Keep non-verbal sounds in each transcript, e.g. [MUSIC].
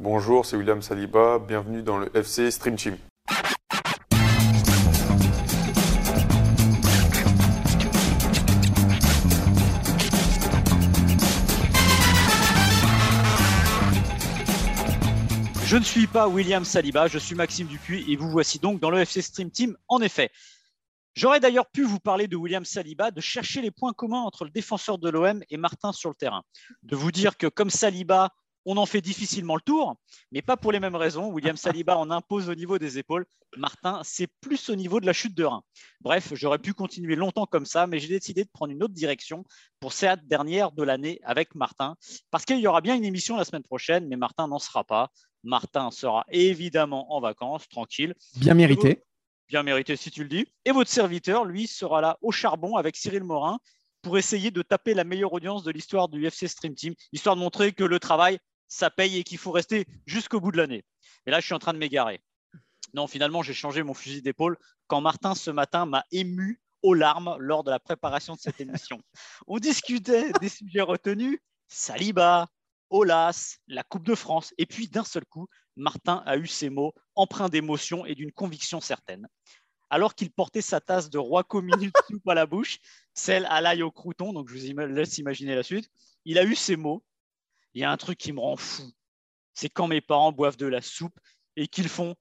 Bonjour, c'est William Saliba, bienvenue dans le FC Stream Team. Je ne suis pas William Saliba, je suis Maxime Dupuis et vous voici donc dans le FC Stream Team. En effet, j'aurais d'ailleurs pu vous parler de William Saliba, de chercher les points communs entre le défenseur de l'OM et Martin sur le terrain, de vous dire que comme Saliba, on en fait difficilement le tour, mais pas pour les mêmes raisons. William [LAUGHS] Saliba en impose au niveau des épaules. Martin, c'est plus au niveau de la chute de rein. Bref, j'aurais pu continuer longtemps comme ça, mais j'ai décidé de prendre une autre direction pour cette dernière de l'année avec Martin, parce qu'il y aura bien une émission la semaine prochaine, mais Martin n'en sera pas. Martin sera évidemment en vacances, tranquille. Bien mérité. Bien mérité si tu le dis. Et votre serviteur, lui, sera là au charbon avec Cyril Morin pour essayer de taper la meilleure audience de l'histoire du UFC Stream Team, histoire de montrer que le travail, ça paye et qu'il faut rester jusqu'au bout de l'année. Et là, je suis en train de m'égarer. Non, finalement, j'ai changé mon fusil d'épaule quand Martin, ce matin, m'a ému aux larmes lors de la préparation de cette émission. [LAUGHS] On discutait des sujets retenus, Saliba, Olas, la Coupe de France, et puis d'un seul coup, Martin a eu ces mots empreints d'émotion et d'une conviction certaine. Alors qu'il portait sa tasse de roi minute [LAUGHS] soupe à la bouche, celle à l'ail au crouton, donc je vous laisse imaginer la suite, il a eu ces mots. Il y a un truc qui me rend fou. C'est quand mes parents boivent de la soupe et qu'ils font.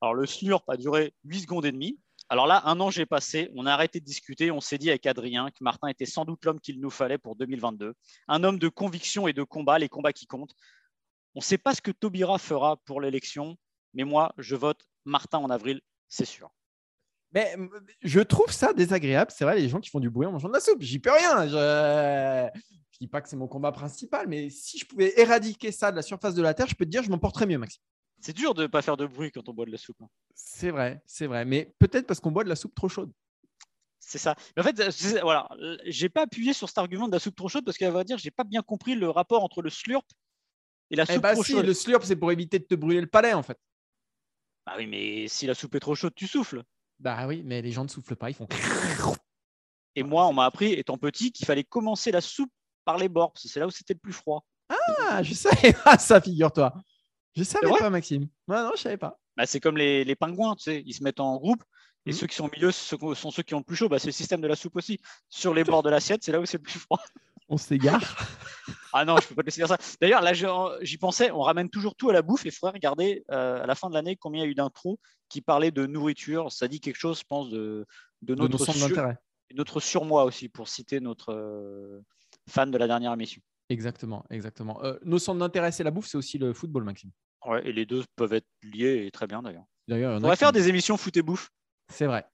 Alors le slurp a duré 8 secondes et demie. Alors là, un an j'ai passé, on a arrêté de discuter, on s'est dit avec Adrien que Martin était sans doute l'homme qu'il nous fallait pour 2022. Un homme de conviction et de combat, les combats qui comptent. On ne sait pas ce que Taubira fera pour l'élection, mais moi, je vote Martin en avril, c'est sûr. Mais je trouve ça désagréable. C'est vrai, les gens qui font du bruit en mangeant de la soupe. J'y peux rien. Ne dis pas que c'est mon combat principal, mais si je pouvais éradiquer ça de la surface de la Terre, je peux te dire, je m'en porterais mieux, Maxime. C'est dur de ne pas faire de bruit quand on boit de la soupe. hein. C'est vrai, c'est vrai. Mais peut-être parce qu'on boit de la soupe trop chaude. C'est ça. Mais en fait, voilà, j'ai pas appuyé sur cet argument de la soupe trop chaude parce qu'à vrai dire, j'ai pas bien compris le rapport entre le slurp et la Eh soupe bah trop si, chaude. le slurp, c'est pour éviter de te brûler le palais, en fait. Bah oui, mais si la soupe est trop chaude, tu souffles. Bah oui, mais les gens ne soufflent pas, ils font. Et moi, on m'a appris, étant petit, qu'il fallait commencer la soupe par les bords, parce que c'est là où c'était le plus froid. Ah, je savais pas [LAUGHS] ça, figure-toi. Je savais pas, Maxime. Ouais, non, je savais pas. Bah, c'est comme les, les pingouins, tu sais, ils se mettent en groupe, et Mhm. ceux qui sont au milieu sont ceux qui ont le plus chaud. Bah, c'est le système de la soupe aussi. Sur les bords de l'assiette, c'est là où c'est le plus froid. On s'égare. [LAUGHS] [LAUGHS] Ah non, je peux pas te laisser dire ça. D'ailleurs, là, j'y pensais, on ramène toujours tout à la bouffe, et il faudrait regarder euh, à la fin de l'année combien il y a eu d'intros qui parlaient de nourriture. Ça dit quelque chose, je pense, de, de de nos notre, sur- notre surmoi aussi, pour citer notre euh, fan de la dernière émission. Exactement, exactement. Euh, nos centres d'intérêt, c'est la bouffe, c'est aussi le football, Maxime. Ouais, et les deux peuvent être liés, et très bien d'ailleurs. D'ailleurs, On va qui- faire des émissions foot et bouffe. C'est vrai.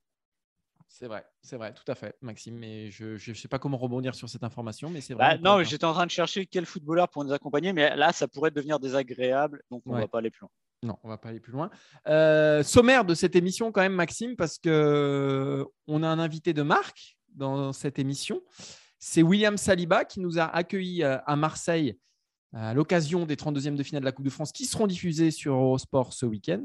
C'est vrai, c'est vrai, tout à fait, Maxime. Mais je ne sais pas comment rebondir sur cette information, mais c'est vrai. Bah, non, faire. j'étais en train de chercher quel footballeur pour nous accompagner, mais là, ça pourrait devenir désagréable, donc on Ouais. va pas aller plus loin. Non, on va pas aller plus loin. Euh, sommaire de cette émission, quand même, Maxime, parce que on a un invité de marque dans cette émission. C'est William Saliba qui nous a accueillis euh, à Marseille à l'occasion des 32e de finale de la Coupe de France qui seront diffusés sur Eurosport ce week-end.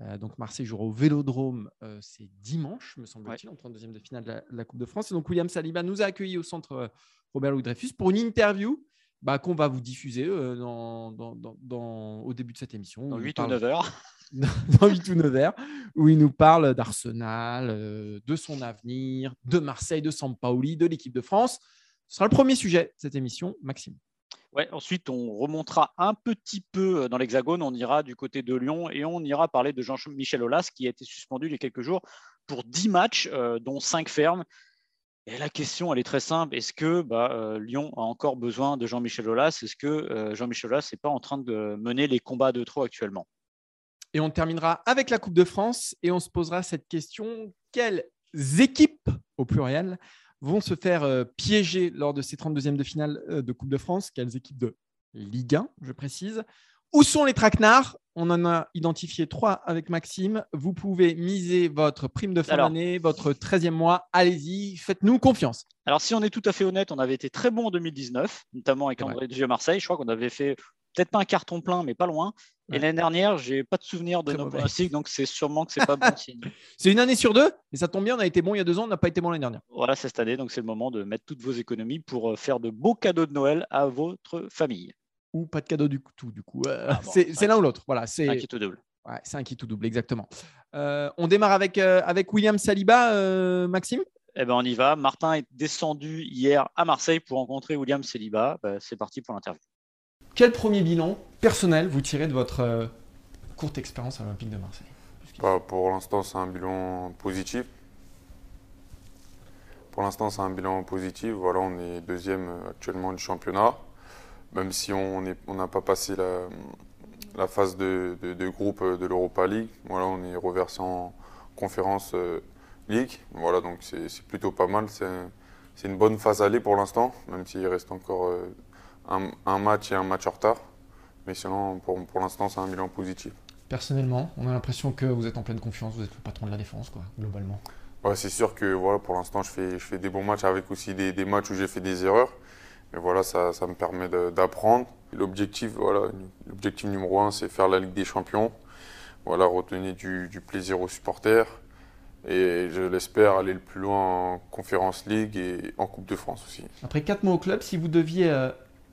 Euh, donc Marseille jouera au Vélodrome, euh, c'est dimanche, me semble-t-il, en 32e de finale de la, Coupe de France. Et donc William Saliba nous a accueillis au centre Robert Louis Dreyfus pour une interview bah, qu'on va vous diffuser euh, dans, dans- dans- dans- au début de cette émission. Dans où il 8 ou parle- 9 heures. [LAUGHS] dans 8 ou 9 heures, où il nous parle d'Arsenal, euh, de son avenir, de Marseille, de Sampaoli, de l'équipe de France. Ce sera le premier sujet de cette émission, Maxime. Ouais, ensuite, on remontera un petit peu euh, dans l'Hexagone, on ira du côté de Lyon et on ira parler de Jean-Michel Aulas qui a été suspendu il y a quelques jours pour 10 matchs, euh, dont 5 fermes. Et la question, elle est très simple. Est-ce que bah, euh, Lyon a encore besoin de Jean-Michel Aulas? Est-ce que euh, Jean-Michel Aulas n'est pas en train de mener les combats de trop actuellement? Et on terminera avec la Coupe de France et on se posera cette question quelles équipes, au pluriel, vont se faire euh, piéger lors de ces 32e de finale de Coupe de France? Quelles équipes de Ligue 1, je précise? Où sont les traquenards? On en a identifié trois avec Maxime. Vous pouvez miser votre prime de fin d'année, votre 13e mois. Allez-y, faites-nous confiance. Alors, si on est tout à fait honnête, on avait été très bon en 2019, notamment avec André Dieu Marseille. Je crois qu'on avait fait peut-être pas un carton plein, mais pas loin. Et l'année dernière, j'ai pas de souvenir de nos pronostics, donc c'est sûrement que c'est pas bon signe. [LAUGHS] C'est une année sur deux, mais ça tombe bien, on a été bon il y a deux ans, on n'a pas été bon l'année dernière. Voilà, c'est cette année, donc c'est le moment de mettre toutes vos économies pour euh, faire de beaux cadeaux de Noël à votre famille. Ou pas de cadeau du tout, du coup. Euh, ah c'est l'un ou l'autre. Voilà, c'est un kit ou double. Ouais, c'est un kit ou double, exactement. Euh, on démarre avec, avec William Saliba, Maxime? Eh ben, on y va. Martin est descendu hier à Marseille pour rencontrer William Saliba. Ben, c'est parti pour l'interview. Quel premier bilan personnel vous tirez de votre euh, courte expérience à l'Olympique de Marseille? Bah, Pour l'instant, c'est un bilan positif. Pour l'instant, c'est un bilan positif. Voilà, on est deuxième euh, actuellement du championnat. Même si on n'a pas passé la, phase de, groupe de l'Europa League. Voilà, on est reversé en conférence euh, League. Voilà, donc c'est plutôt pas mal. C'est une bonne phase aller pour l'instant, même s'il reste encore un, match et un match en retard. Mais sinon, pour, pour l'instant, c'est un bilan positif. Personnellement, on a l'impression que vous êtes en pleine confiance, vous êtes le patron de la défense, quoi, globalement. Ouais, c'est sûr que voilà, pour l'instant, je fais, je fais des bons matchs avec aussi des, des matchs où j'ai fait des erreurs. Mais voilà, ça, ça me permet d'apprendre. L'objectif, voilà, l'objectif numéro un, c'est faire la Ligue des Champions. Voilà, retenir du, du plaisir aux supporters. Et je l'espère aller le plus loin en Conférence League et en Coupe de France aussi. Après quatre mois au club, si vous deviez euh,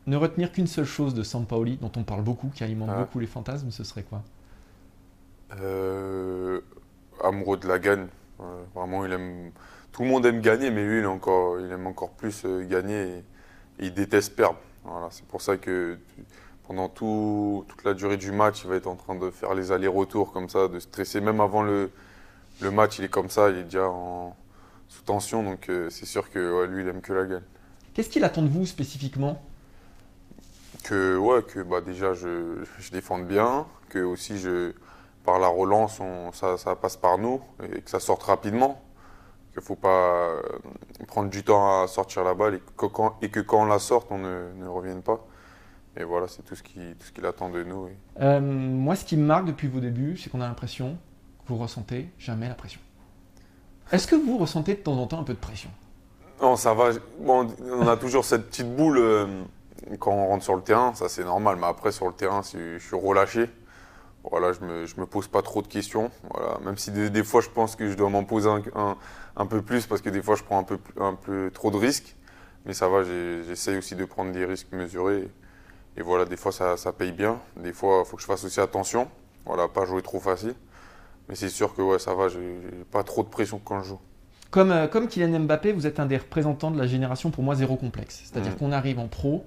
ne retenir qu'une seule chose de Sampaoli, dont on parle beaucoup, qui alimente ah. beaucoup les fantasmes, ce serait quoi? Euh, Amoureux de la gagne. vraiment, il aime. Tout le monde aime gagner, mais lui, il, encore, il aime encore plus euh, gagner et, il déteste perdre. Voilà, c'est pour ça que pendant toute la durée du match, il va être en train de faire les allers-retours comme ça, de stresser. Même avant le, le, match, il est comme ça, il est déjà en, sous tension. Donc euh, c'est sûr que lui, il aime que la gagne. Qu'est-ce qu'il attend de vous spécifiquement? Que, ouais, que bah, déjà je, [LAUGHS] je défende bien, que aussi je, par la relance, ça, ça, passe par nous et que ça sorte rapidement. Qu'il ne faut pas euh, prendre du temps à sortir la balle et que quand, et que quand on la sorte, on ne, ne revienne pas. Et voilà, c'est tout ce qu'il attend de nous. Euh, moi, ce qui me marque depuis vos débuts, c'est qu'on a l'impression que vous ressentez jamais la pression. Est-ce que vous ressentez de temps en temps un peu de pression? Non, ça va. Bon, on a toujours cette petite boule. Euh, quand on rentre sur le terrain, ça c'est normal. Mais après, sur le terrain, je suis relâché, voilà, je ne me, je me, pose pas trop de questions. Voilà. Même si des, fois, je pense que je dois m'en poser un, un, peu plus parce que des fois, je prends un peu, un peu trop de risques. Mais ça va, j'essaye aussi de prendre des risques mesurés. Et voilà, des fois, ça, ça paye bien. Des fois, il faut que je fasse aussi attention. Voilà, pas jouer trop facile. Mais c'est sûr que ouais, ça va, j'ai pas trop de pression quand je joue. Comme, euh, comme Kylian Mbappé, vous êtes un des représentants de la génération pour moi zéro complexe. C'est-à-dire mmh. qu'on arrive en pro,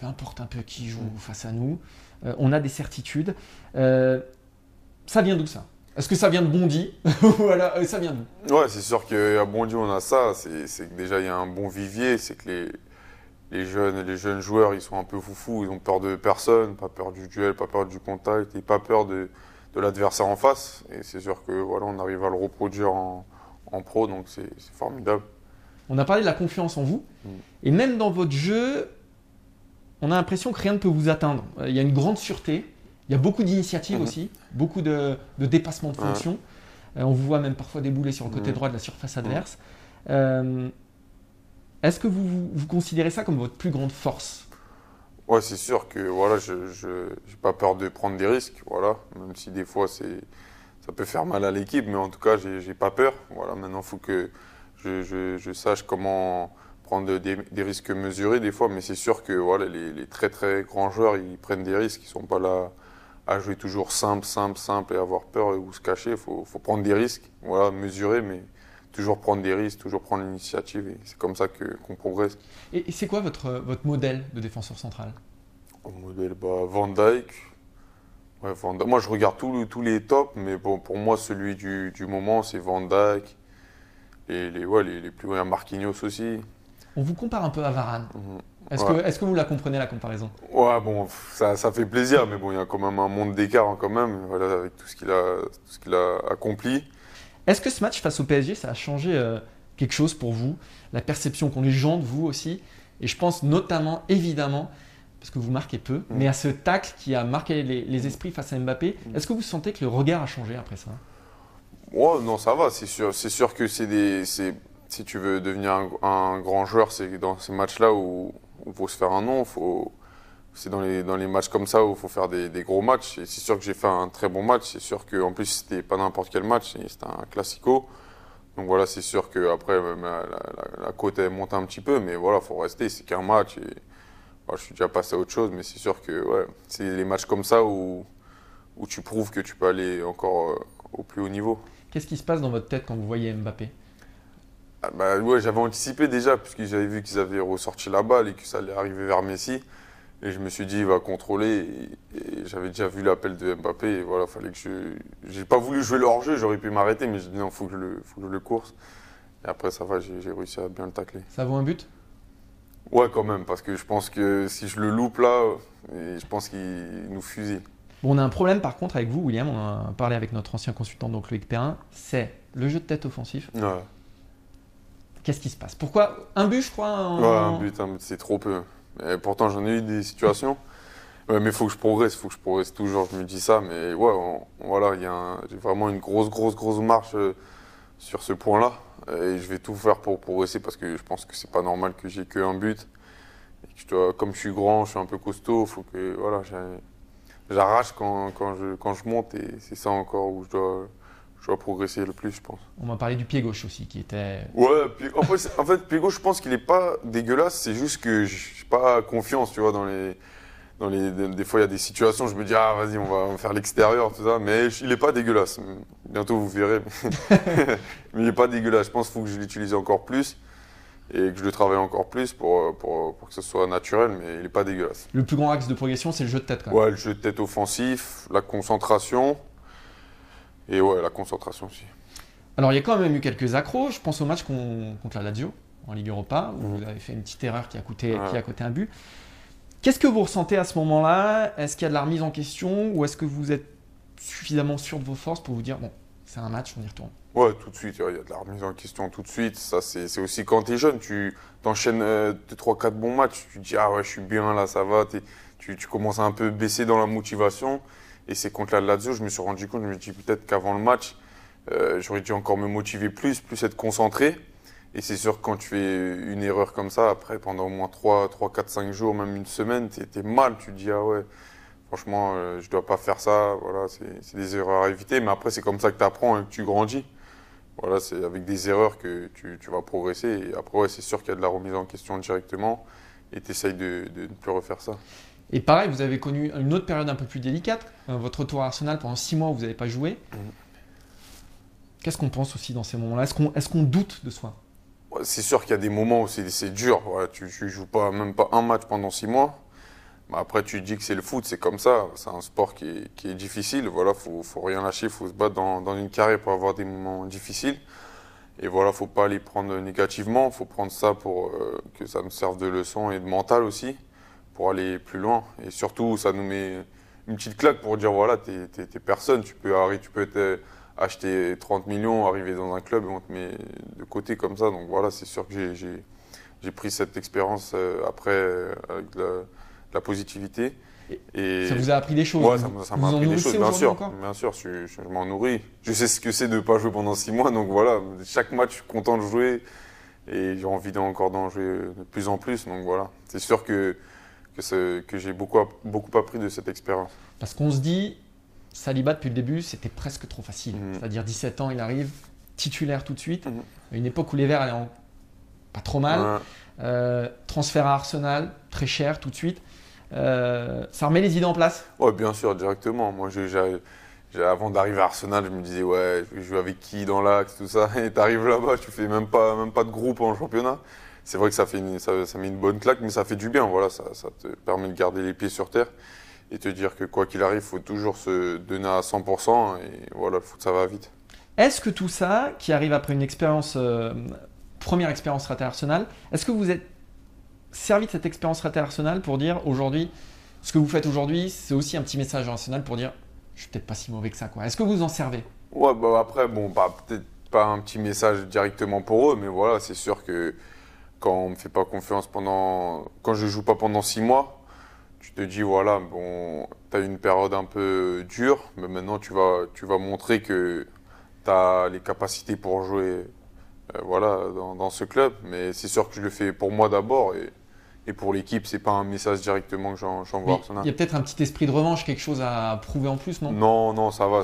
peu importe un peu qui joue mm. face à nous, euh, on a des certitudes. Euh, ça vient d'où ça? Est-ce que ça vient de Bondy [LAUGHS] Voilà, euh, ça vient d'où? Ouais, c'est sûr qu'à Bondy on a ça. C'est que déjà il y a un bon vivier, c'est que les, les, jeunes, les jeunes joueurs ils sont un peu foufous, ils ont peur de personne, pas peur du duel, pas peur du contact et pas peur de, de l'adversaire en face. Et c'est sûr que voilà, on arrive à le reproduire en, en pro, donc c'est formidable. On a parlé de la confiance en vous, mm. et même dans votre jeu, on a l'impression que rien ne peut vous atteindre. Euh, il y a une grande sûreté, il y a beaucoup d'initiatives mhm. aussi, beaucoup de, de dépassements de fonction. Euh, on vous voit même parfois débouler sur le côté mhm. droit de la surface adverse. Euh, est-ce que vous, vous, considérez ça comme votre plus grande force? Ouais, c'est sûr que voilà, je n'ai pas peur de prendre des risques, voilà, même si des fois c'est ça peut faire mal à l'équipe, mais en tout cas, j'ai pas peur. Voilà, maintenant, il faut que je, je, je, sache comment prendre des, risques mesurés des fois, mais c'est sûr que voilà, les, très très grands joueurs, ils prennent des risques, ils ne sont pas là à jouer toujours simple, simple, simple et avoir peur ou se cacher. Il faut, faut, prendre des risques, voilà, mesurer, mais toujours prendre des risques, toujours prendre l'initiative, et c'est comme ça qu'on progresse. Et, c'est quoi votre, votre modèle de défenseur central? Modèle, bah, Van Dyke. Ouais, Van Moi, je regarde tous les tops, mais bon, pour moi, celui du, du moment, c'est Van Dyke. Et les, ouais, les, les plus grands, Marquinhos aussi. On vous compare un peu à Varane. Mhm. Est-ce que, est que, vous la comprenez la comparaison? Ouais, bon, ça, ça, fait plaisir, mais bon, il y a quand même un monde d'écart hein, quand même, voilà, avec tout ce qu'il a, a, accompli. Est-ce que ce match face au PSG, ça a changé euh, quelque chose pour vous, la perception qu'ont les gens de vous aussi? Et je pense notamment, évidemment, parce que vous marquez peu, mais à ce tacle qui a marqué les, les esprits face à Mbappé. Est-ce que vous sentez que le regard a changé après ça? Ouais, non, ça va. C'est sûr, c'est sûr que c'est des, si tu veux devenir un, grand joueur, c'est dans ces matchs-là où il faut se faire un nom. C'est dans les, matchs comme ça où il faut faire des, gros matchs. C'est sûr que j'ai fait un très bon match. C'est sûr qu'en plus, c'était pas n'importe quel match. C'était un classico. Donc voilà, c'est sûr qu'après, la, la, la, cote elle monte un petit peu. Mais voilà, faut rester. C'est qu'un match. Et, voilà, je suis déjà passé à autre chose. Mais c'est sûr que c'est les matchs comme ça où, où tu prouves que tu peux aller encore euh, au plus haut niveau. Qu'est-ce qui se passe dans votre tête quand vous voyez Mbappé? Ah bah ouais, j'avais anticipé déjà, puisque j'avais vu qu'ils avaient ressorti la balle et que ça allait arriver vers Messi. Et je me suis dit, il va contrôler. Et, et j'avais déjà vu l'appel de Mbappé. Et voilà, fallait que je. J'ai pas voulu jouer le hors-jeu, j'aurais pu m'arrêter, mais j'ai dit non, faut que je le, faut que je le course. Et après, ça va, j'ai réussi à bien le tacler. Ça vaut un but? Ouais, quand même, parce que je pense que si je le loupe là, je pense qu'il nous fusille. Bon, on a un problème par contre avec vous, William. On a parlé avec notre ancien consultant, donc Loïc Perrin. C'est le jeu de tête offensif. Ouais, Qu'est-ce qui se passe? Pourquoi Un but, je crois un but, but, c'est trop peu. Et pourtant, j'en ai eu des situations. Mais il faut que je progresse, il faut que je progresse toujours, je me dis ça. Mais ouais, voilà, il y a vraiment une grosse, grosse, grosse marche euh, sur ce point-là. Et je vais tout faire pour progresser parce que je pense que c'est pas normal que j'ai qu'un but. Et que comme je suis grand, je suis un peu costaud, faut que voilà, j'arrache je, quand je monte et c'est ça encore où je dois, je dois progresser le plus, je pense. On m'a parlé du pied gauche aussi, qui était. Ouais, puis, en fait, en fait, pied gauche, je pense qu'il est pas dégueulasse. C'est juste que j'ai pas confiance, tu vois, dans les, dans les. Des, fois, il y a des situations, je me dis ah vas-y, on va faire l'extérieur, tout ça. Mais il est pas dégueulasse. Bientôt vous verrez. [LAUGHS] mais il est pas dégueulasse. Je pense qu'il faut que je l'utilise encore plus et que je le travaille encore plus pour, pour, pour que ce soit naturel. Mais il est pas dégueulasse. Le plus grand axe de progression, c'est le jeu de tête quand même. Ouais, le jeu de tête offensif, la concentration et ouais, la concentration aussi. Alors, il y a quand même eu quelques accros. Je pense au match con- contre la Lazio en Ligue Europa, où Mhm. vous avez fait une petite erreur qui a coûté, Ouais. qui a coûté un but. Qu'est-ce que vous ressentez à ce moment-là? Est-ce qu'il y a de la remise en question ou est-ce que vous êtes suffisamment sûr de vos forces pour vous dire bon, c'est un match, on y retourne? Ouais, tout de suite, il y a de la remise en question tout de suite. Ça, c'est aussi quand tu es jeune, tu t'enchaînes 3-4 bons matchs, tu te dis, ah ouais, je suis bien là, ça va. Tu, tu commences à un peu baisser dans la motivation. Et c'est contre la Lazio, je me suis rendu compte, je me dis peut-être qu'avant le match, euh, j'aurais dû encore me motiver plus, plus être concentré. Et c'est sûr que quand tu fais une erreur comme ça, après, pendant au moins 3, 3 4, 5 jours, même une semaine, t'es es mal. Tu te dis, ah ouais, franchement, euh, je dois pas faire ça. Voilà, c'est des erreurs à éviter. Mais après, c'est comme ça que tu apprends et que tu grandis. Voilà, c'est avec des erreurs que tu, tu vas progresser. Et après, c'est sûr qu'il y a de la remise en question directement. Et tu essayes de ne plus refaire ça. Et pareil, vous avez connu une autre période un peu plus délicate. Euh, votre retour à Arsenal, pendant 6 mois, vous n'avez pas joué. Mhm. Qu'est-ce qu'on pense aussi dans ces moments-là? Est-ce qu'on est doute de soi? C'est sûr qu'il y a des moments où c'est dur. Voilà, tu ne joues pas, même pas un match pendant six mois. Après, tu dis que c'est le foot, c'est comme ça. C'est un sport qui est, qui est difficile. Voilà, faut, faut rien lâcher, faut se battre dans, dans une carrière pour avoir des moments difficiles. Et voilà, faut pas les prendre négativement. Faut prendre ça pour euh, que ça nous serve de leçon et de mental aussi pour aller plus loin. Et surtout, ça nous met une petite claque pour dire voilà, t'es t'es personne. Tu peux tu peux être, euh, acheter 30 millions, arriver dans un club et on te met de côté comme ça. Donc voilà, c'est sûr que j'ai- pris cette expérience euh, après euh, avec de la, de la positivité. Et Ça vous a appris des choses Ouais, ça m'a en appris des choses, bien sûr. Bien sûr, je, je- je m'en nourris. Je sais ce que c'est de ne pas jouer pendant six mois, donc voilà, chaque match, je suis content de jouer et j'ai envie encore d'en jouer de plus en plus. Donc voilà, c'est sûr que, que, j'ai beaucoup, beaucoup appris de cette expérience. Parce qu'on se dit, Saliba depuis le début, c'était presque trop facile. Mhm. C'est-à-dire 17 ans, il arrive titulaire tout de suite. Mhm. À une époque où les Verts allaient en- pas trop mal. Ouais. Euh, transfert à Arsenal, très cher tout de suite. Euh, ça remet les idées en place. Ouais, bien sûr, directement. Moi, avant d'arriver à Arsenal, je me disais, ouais, je vais jouer avec qui dans l'axe, tout ça. [LAUGHS] Et t'arrives là-bas, tu fais même pas, même pas de groupe en championnat. C'est vrai que ça, fait une- ça, ça met une bonne claque, mais ça fait du bien. Voilà, ça, ça te permet de garder les pieds sur terre et te dire que quoi qu'il arrive, il faut toujours se donner à 100%. Et voilà, le foot, ça va vite. Est-ce que tout ça, qui arrive après une expérience, euh, première expérience ratée à Arsenal, est-ce que vous êtes servi de cette expérience ratée à Arsenal pour dire aujourd'hui, ce que vous faites aujourd'hui, c'est aussi un petit message à Arsenal pour dire, je suis peut-être pas si mauvais que ça. quoi. Est-ce que vous en servez? Ouais, bah après, bon, bah, peut-être pas un petit message directement pour eux, mais voilà, c'est sûr que quand on me fait pas confiance pendant, quand je joue pas pendant six mois, tu te dis voilà, bon, tu as une période un peu dure, mais maintenant tu vas, tu vas montrer que tu as les capacités pour jouer, euh, voilà, dans, dans, ce club. Mais c'est sûr que je le fais pour moi d'abord et et pour l'équipe, c'est pas un message directement que j'envoie Arsenal. Il y a peut-être un petit esprit de revanche, quelque chose à prouver en plus, non? Non, non, ça va.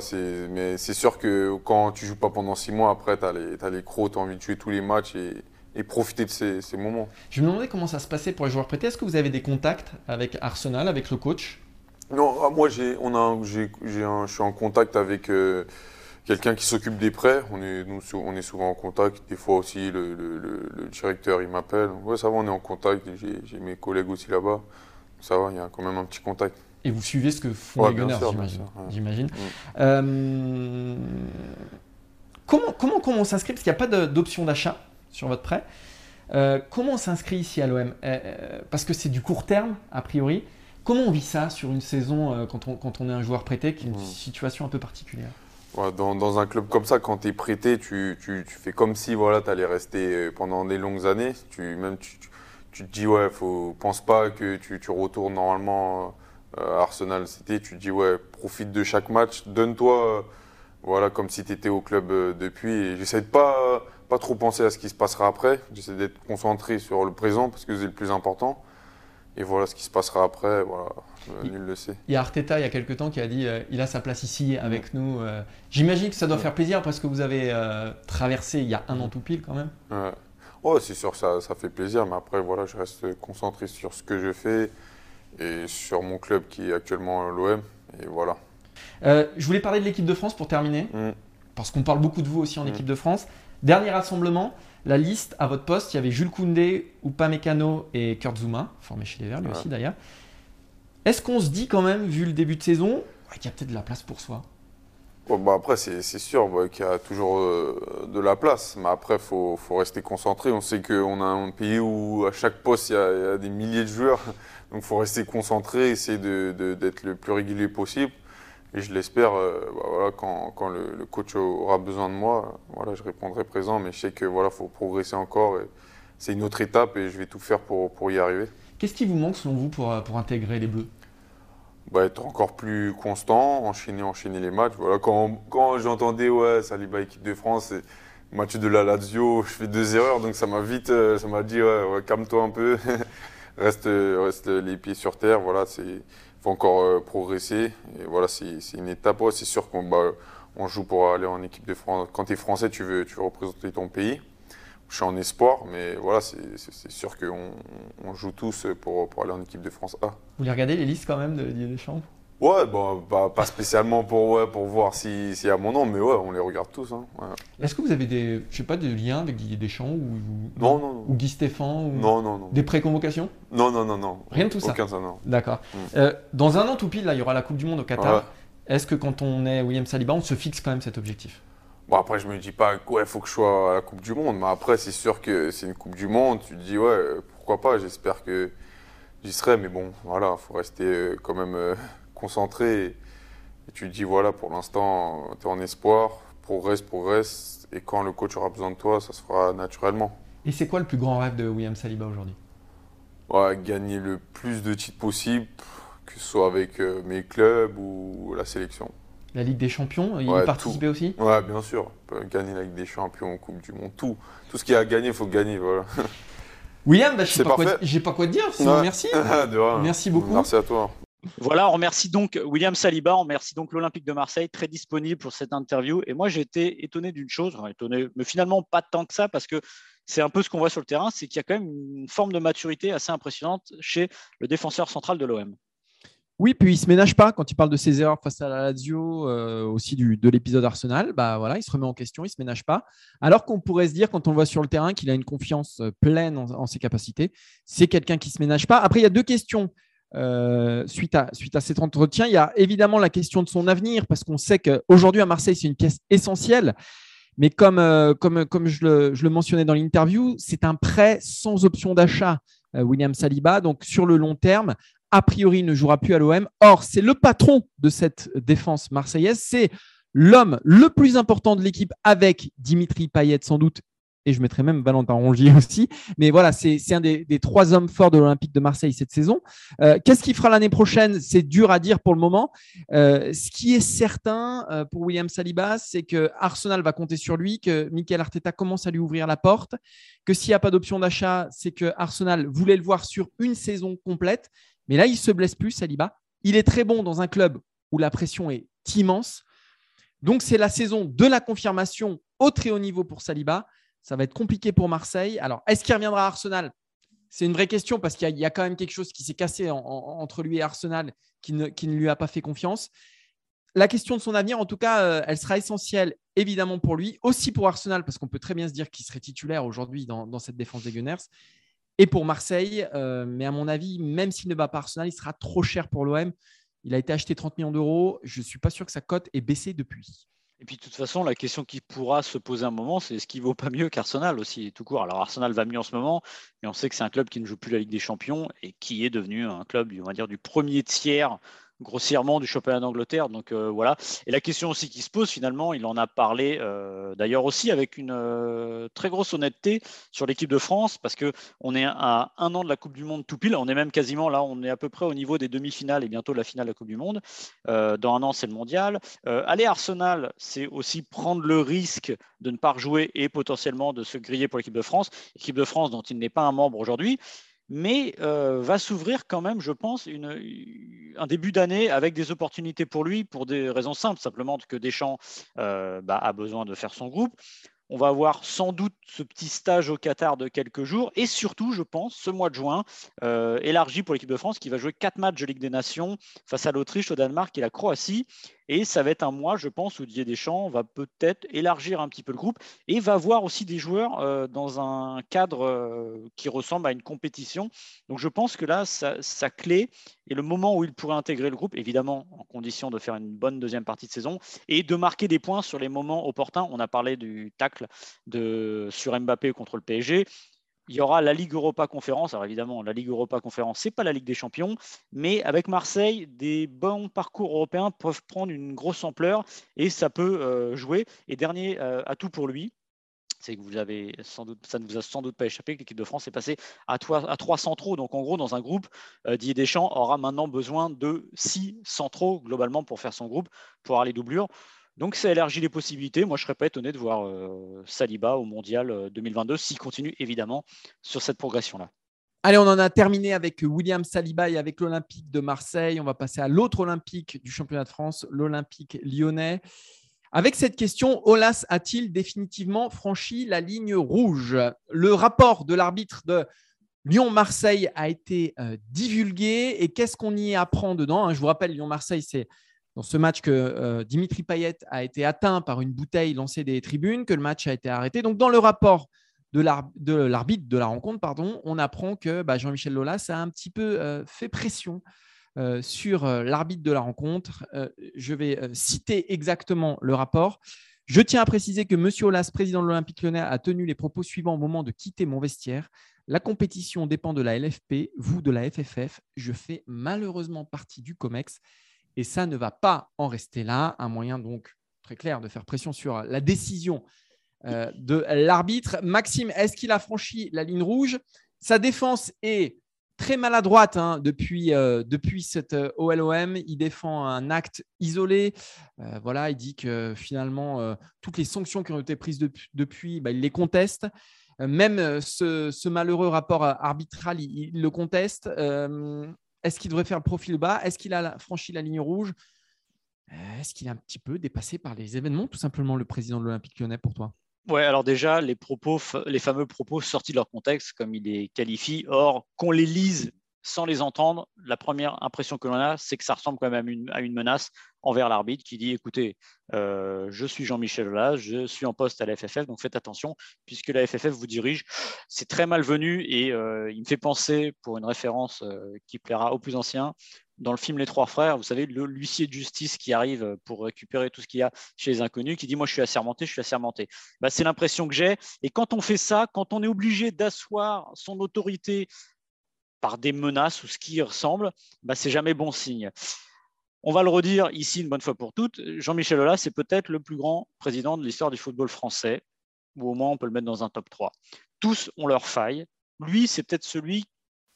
Mais c'est sûr que quand tu joues pas pendant six mois, après, tu as les, as les crocs, tu as envie de jouer tous les matchs et, et profiter de ces, ces, moments. Je me demandais comment ça se passait pour les joueurs prêtés. Est-ce que vous avez des contacts avec Arsenal, avec le coach? Non, ah, moi, on a, je suis en contact avec. Euh, quelqu'un qui s'occupe des prêts. On est, nous, on est souvent en contact. Des fois aussi, le, le, directeur, il m'appelle. Ouais, ça va, on est en contact. J'ai mes collègues aussi là-bas. Ça va, il y a quand même un petit contact. Et vous suivez ce que font les Gunners, j'imagine. Euh, comment, comment, comment on s'inscrit? Parce qu'il n'y a pas d'option d'achat sur votre prêt. Euh, comment on s'inscrit ici à l'OM euh, Parce que c'est du court terme, a priori. Comment on vit ça sur une saison quand on, quand on est un joueur prêté, qui est une mm. situation un peu particulière? Dans, un club comme ça, quand tu es prêté, tu, tu, fais comme si voilà, tu allais rester pendant des longues années. Tu, même, tu, tu te dis, ouais, faut, pense pas que tu, tu retournes normalement euh, à Arsenal City. Tu te dis, ouais, profite de chaque match, donne-toi, voilà, comme si tu étais au club euh, depuis. Et j'essaie de pas, pas trop penser à ce qui se passera après. J'essaie d'être concentré sur le présent parce que c'est le plus important. Et voilà ce qui se passera après. Voilà. Euh, nul le sait. Il y a Arteta il y a quelques temps qui a dit euh, il a sa place ici avec nous. Euh. J'imagine que ça doit faire plaisir parce que vous avez traversé il y a un an tout pile quand même. Ouais, c'est sûr, ça, ça fait plaisir, mais après voilà, je reste concentré sur ce que je fais et sur mon club qui est actuellement l'OM. Et voilà. je voulais parler de l'équipe de France pour terminer, mm. parce qu'on parle beaucoup de vous aussi en mm. équipe de France. Dernier rassemblement, la liste à votre poste, il y avait Jules Koundé, Upamecano et Kurt Zuma, formé chez les Verts lui aussi d'ailleurs. Est-ce qu'on se dit quand même, vu le début de saison, qu'il y a peut-être de la place pour soi? Bah après, c'est sûr qu'il y a toujours euh, de la place. Mais après, il faut, rester concentré. On sait qu'on a un pays où à chaque poste, il y a, des milliers de joueurs. Donc il faut rester concentré, essayer d'être le plus régulier possible. Et je l'espère, euh, bah voilà, quand, quand le, coach aura besoin de moi, voilà, je répondrai présent. Mais je sais qu'il voilà, faut progresser encore. C'est une autre étape et je vais tout faire pour, pour y arriver. Qu'est-ce qui vous manque selon vous pour, pour intégrer les Bleus? Bah, être encore plus constant, enchaîner, enchaîner les matchs. Voilà, quand, quand j'entendais ouais, Saliba équipe de France, match de la Lazio, je fais deux erreurs, donc ça m'a vite, euh, ça m'a dit ouais, calme-toi un peu, [LAUGHS] reste, reste les pieds sur terre. Voilà, c'est encore euh, progresser. Et voilà, c'est une étape. c'est sûr qu'on bah, on joue pour aller en équipe de France. Quand tu es français, tu veux, tu représenter ton pays je suis en espoir, mais voilà, c'est sûr qu'on on joue tous pour, pour, aller en équipe de France A. Vous les regardez les listes quand même de Didier Deschamps Ouais, bon, bah, pas spécialement pour, ouais, pour voir s'il y a mon nom, mais ouais, on les regarde tous. Hein, Est-ce que vous avez des, je sais pas, des liens avec Didier Deschamps ou, non, non, non, ou Guy Stéphane ou Non, non, non. Des pré-convocations? Non, non, non, non. Rien de tout ça Aucun ça, non. D'accord. Mm. Euh, dans un an tout pile, là, il y aura la Coupe du Monde au Qatar. Est-ce que quand on est William Saliba, on se fixe quand même cet objectif? Bon, après, je me dis pas qu'il faut que je sois à la Coupe du Monde, mais après, c'est sûr que c'est une Coupe du Monde. Tu te dis, ouais, pourquoi pas, j'espère que j'y serai, mais bon, voilà, il faut rester euh, quand même euh, concentré. Et tu te dis, voilà, pour l'instant, tu es en espoir, progresse, progresse, et quand le coach aura besoin de toi, ça se fera naturellement. Et c'est quoi le plus grand rêve de William Saliba aujourd'hui? Ouais, Gagner le plus de titres possible, que ce soit avec euh, mes clubs ou la sélection la Ligue des Champions, il ouais, participait aussi? Ouais, bien sûr. Gagner la Ligue des Champions, Coupe du Monde, tout. Tout ce qui a gagné, il faut gagner. Voilà. William, bah, je n'ai pas, quoi te dire, merci. [LAUGHS] merci beaucoup. Merci à toi. Voilà, on remercie donc William Saliba, on remercie donc l'Olympique de Marseille, très disponible pour cette interview. Et moi, j'ai été étonné d'une chose, étonné, mais finalement pas tant que ça, parce que c'est un peu ce qu'on voit sur le terrain, c'est qu'il y a quand même une forme de maturité assez impressionnante chez le défenseur central de l'OM. Oui, puis il se ménage pas quand il parle de ses erreurs face à la Lazio, euh, aussi de l'épisode Arsenal. Bah voilà, il se remet en question, il se ménage pas. Alors qu'on pourrait se dire quand on le voit sur le terrain qu'il a une confiance pleine en, ses capacités, c'est quelqu'un qui se ménage pas. Après, il y a deux questions euh, suite à suite à cet entretien. Il y a évidemment la question de son avenir parce qu'on sait qu'aujourd'hui à Marseille c'est une pièce essentielle. Mais comme, comme, comme je, le, je le mentionnais dans l'interview, c'est un prêt sans option d'achat. William Saliba. Donc sur le long terme, a priori, ne jouera plus à l'OM. Or, c'est le patron de cette défense marseillaise, c'est l'homme le plus important de l'équipe avec Dimitri Payet sans doute et je mettrai même Valentin Rongier aussi. Mais voilà, c'est un des, trois hommes forts de l'Olympique de Marseille cette saison. Euh, qu'est-ce qu'il fera l'année prochaine? C'est dur à dire pour le moment. Euh, ce qui est certain euh, pour William Saliba, c'est que Arsenal va compter sur lui, que Michael Arteta commence à lui ouvrir la porte, que s'il n'y a pas d'option d'achat, c'est que Arsenal voulait le voir sur une saison complète. Mais là, il se blesse plus, Saliba. Il est très bon dans un club où la pression est immense. Donc, c'est la saison de la confirmation au très haut niveau pour Saliba. Ça va être compliqué pour Marseille. Alors, est-ce qu'il reviendra à Arsenal? C'est une vraie question parce qu'il y, a quand même quelque chose qui s'est cassé entre lui et Arsenal qui ne, lui a pas fait confiance. La question de son avenir, en tout cas, euh, elle sera essentielle évidemment pour lui, aussi pour Arsenal, parce qu'on peut très bien se dire qu'il serait titulaire aujourd'hui dans, cette défense des Gunners, et pour Marseille. Euh, mais à mon avis, même s'il ne va pas Arsenal, il sera trop cher pour l'OM. Il a été acheté 30 millions d'euros. Je ne suis pas sûr que sa cote ait baissé depuis. Et puis de toute façon, la question qui pourra se poser un moment, c'est est-ce qu'il vaut pas mieux qu'Arsenal aussi, tout court? Alors Arsenal va mieux en ce moment, mais on sait que c'est un club qui ne joue plus la Ligue des Champions et qui est devenu un club, on va dire, du premier tiers grossièrement du championnat d'Angleterre. Donc euh, voilà. Et la question aussi qui se pose finalement, il en a parlé euh, d'ailleurs aussi avec une euh, très grosse honnêteté sur l'équipe de France parce que on est à un an de la Coupe du Monde tout pile. On est même quasiment là, on est à peu près au niveau des demi-finales et bientôt la finale de la Coupe du Monde. dans un an, c'est le mondial. aller à Arsenal, c'est aussi prendre le risque de ne pas rejouer et potentiellement de se griller pour l'équipe de France. L'équipe de France dont il n'est pas un membre aujourd'hui mais euh, va s'ouvrir quand même, je pense, un début d'année avec des opportunités pour lui, pour des raisons simples, simplement que Deschamps euh, bah, a besoin de faire son groupe. On va avoir sans doute ce petit stage au Qatar de quelques jours et surtout, je pense, ce mois de juin euh, élargi pour l'équipe de France qui va jouer quatre matchs de Ligue des Nations face à l'Autriche, au Danemark et la Croatie. Et ça va être un mois, je pense, où Didier Deschamps va peut-être élargir un petit peu le groupe et va voir aussi des joueurs euh, dans un cadre euh, qui ressemble à une compétition. Donc je pense que là, sa, clé et le moment où il pourrait intégrer le groupe, évidemment en condition de faire une bonne deuxième partie de saison et de marquer des points sur les moments opportuns. On a parlé du tacle de, sur Mbappé contre le PSG. Il y aura la Ligue Europa Conférence. Alors évidemment, la Ligue Europa Conférence, ce n'est pas la Ligue des Champions, mais avec Marseille, des bons parcours européens peuvent prendre une grosse ampleur et ça peut euh, jouer. Et dernier euh, atout pour lui, c'est que vous avez sans doute, ça ne vous a sans doute pas échappé que l'équipe de France est passée à, trois, à centraux. Donc en gros, dans un groupe, euh, Didier Deschamps aura maintenant besoin de six centraux globalement pour faire son groupe, pour avoir les. Donc ça élargit les possibilités. Moi, je serais pas étonné de voir euh, Saliba au Mondial 2022 euh, s'il continue évidemment sur cette progression-là. Allez, on en a terminé avec William Saliba et avec l'Olympique de Marseille. On va passer à l'autre Olympique du championnat de France, l'Olympique lyonnais. Avec cette question, Olas a-t-il définitivement franchi la ligne rouge? Le rapport de l'arbitre de Lyon-Marseille a été euh, divulgué et qu'est-ce qu'on y apprend dedans? Je vous rappelle, Lyon-Marseille, c'est dans ce match que euh, Dimitri Payet a été atteint par une bouteille lancée des tribunes, que le match a été arrêté. Donc, dans le rapport de l'arbitre de, la rencontre, pardon, on apprend que bah, Jean-Michel Lolas a un petit peu euh, fait pression euh, sur l'arbitre de la rencontre. je vais citer exactement le rapport. Je tiens à préciser que M. Olas, président de l'Olympique lyonnais, a tenu les propos suivants au moment de quitter mon vestiaire. La compétition dépend de la LFP, vous de la FFF. Je fais malheureusement partie du COMEX et ça ne va pas en rester là. Un moyen donc très clair de faire pression sur la décision euh, de l'arbitre. Maxime, est-ce qu'il a franchi la ligne rouge? Sa défense est très maladroite hein, depuis, euh, depuis cette euh, OLOM. Il défend un acte isolé. voilà, il dit que finalement, toutes les sanctions qui ont été prises depuis, bah, il les conteste. Même ce, malheureux rapport arbitral, il le conteste. Est-ce qu'il devrait faire le profil bas? Est-ce qu'il a franchi la ligne rouge? Euh, Est-ce qu'il est un petit peu dépassé par les événements, tout simplement, le président de l'Olympique lyonnais pour toi? Ouais, alors déjà, les propos, les fameux propos sortis de leur contexte, comme il les qualifie, or qu'on les lise sans les entendre, la première impression que l'on a, c'est que ça ressemble quand même à une, menace envers l'arbitre qui dit écoutez, euh, je suis Jean-Michel Aulas, je suis en poste à la FFF, donc faites attention, puisque la FFF vous dirige. C'est très malvenu et euh, il me fait penser, pour une référence euh, qui plaira aux plus anciens, dans le film Les Trois Frères, vous savez, l'huissier de justice qui arrive pour récupérer tout ce qu'il y a chez les inconnus, qui dit Moi, je suis assermenté, je suis assermenté. Bah, c'est l'impression que j'ai. Et quand on fait ça, quand on est obligé d'asseoir son autorité par des menaces ou ce qui ressemble, bah, c'est jamais bon signe. On va le redire ici une bonne fois pour toutes. Jean-Michel Aulas, c'est peut-être le plus grand président de l'histoire du football français, ou au moins on peut le mettre dans un top 3. Tous ont leurs failles. Lui, c'est peut-être celui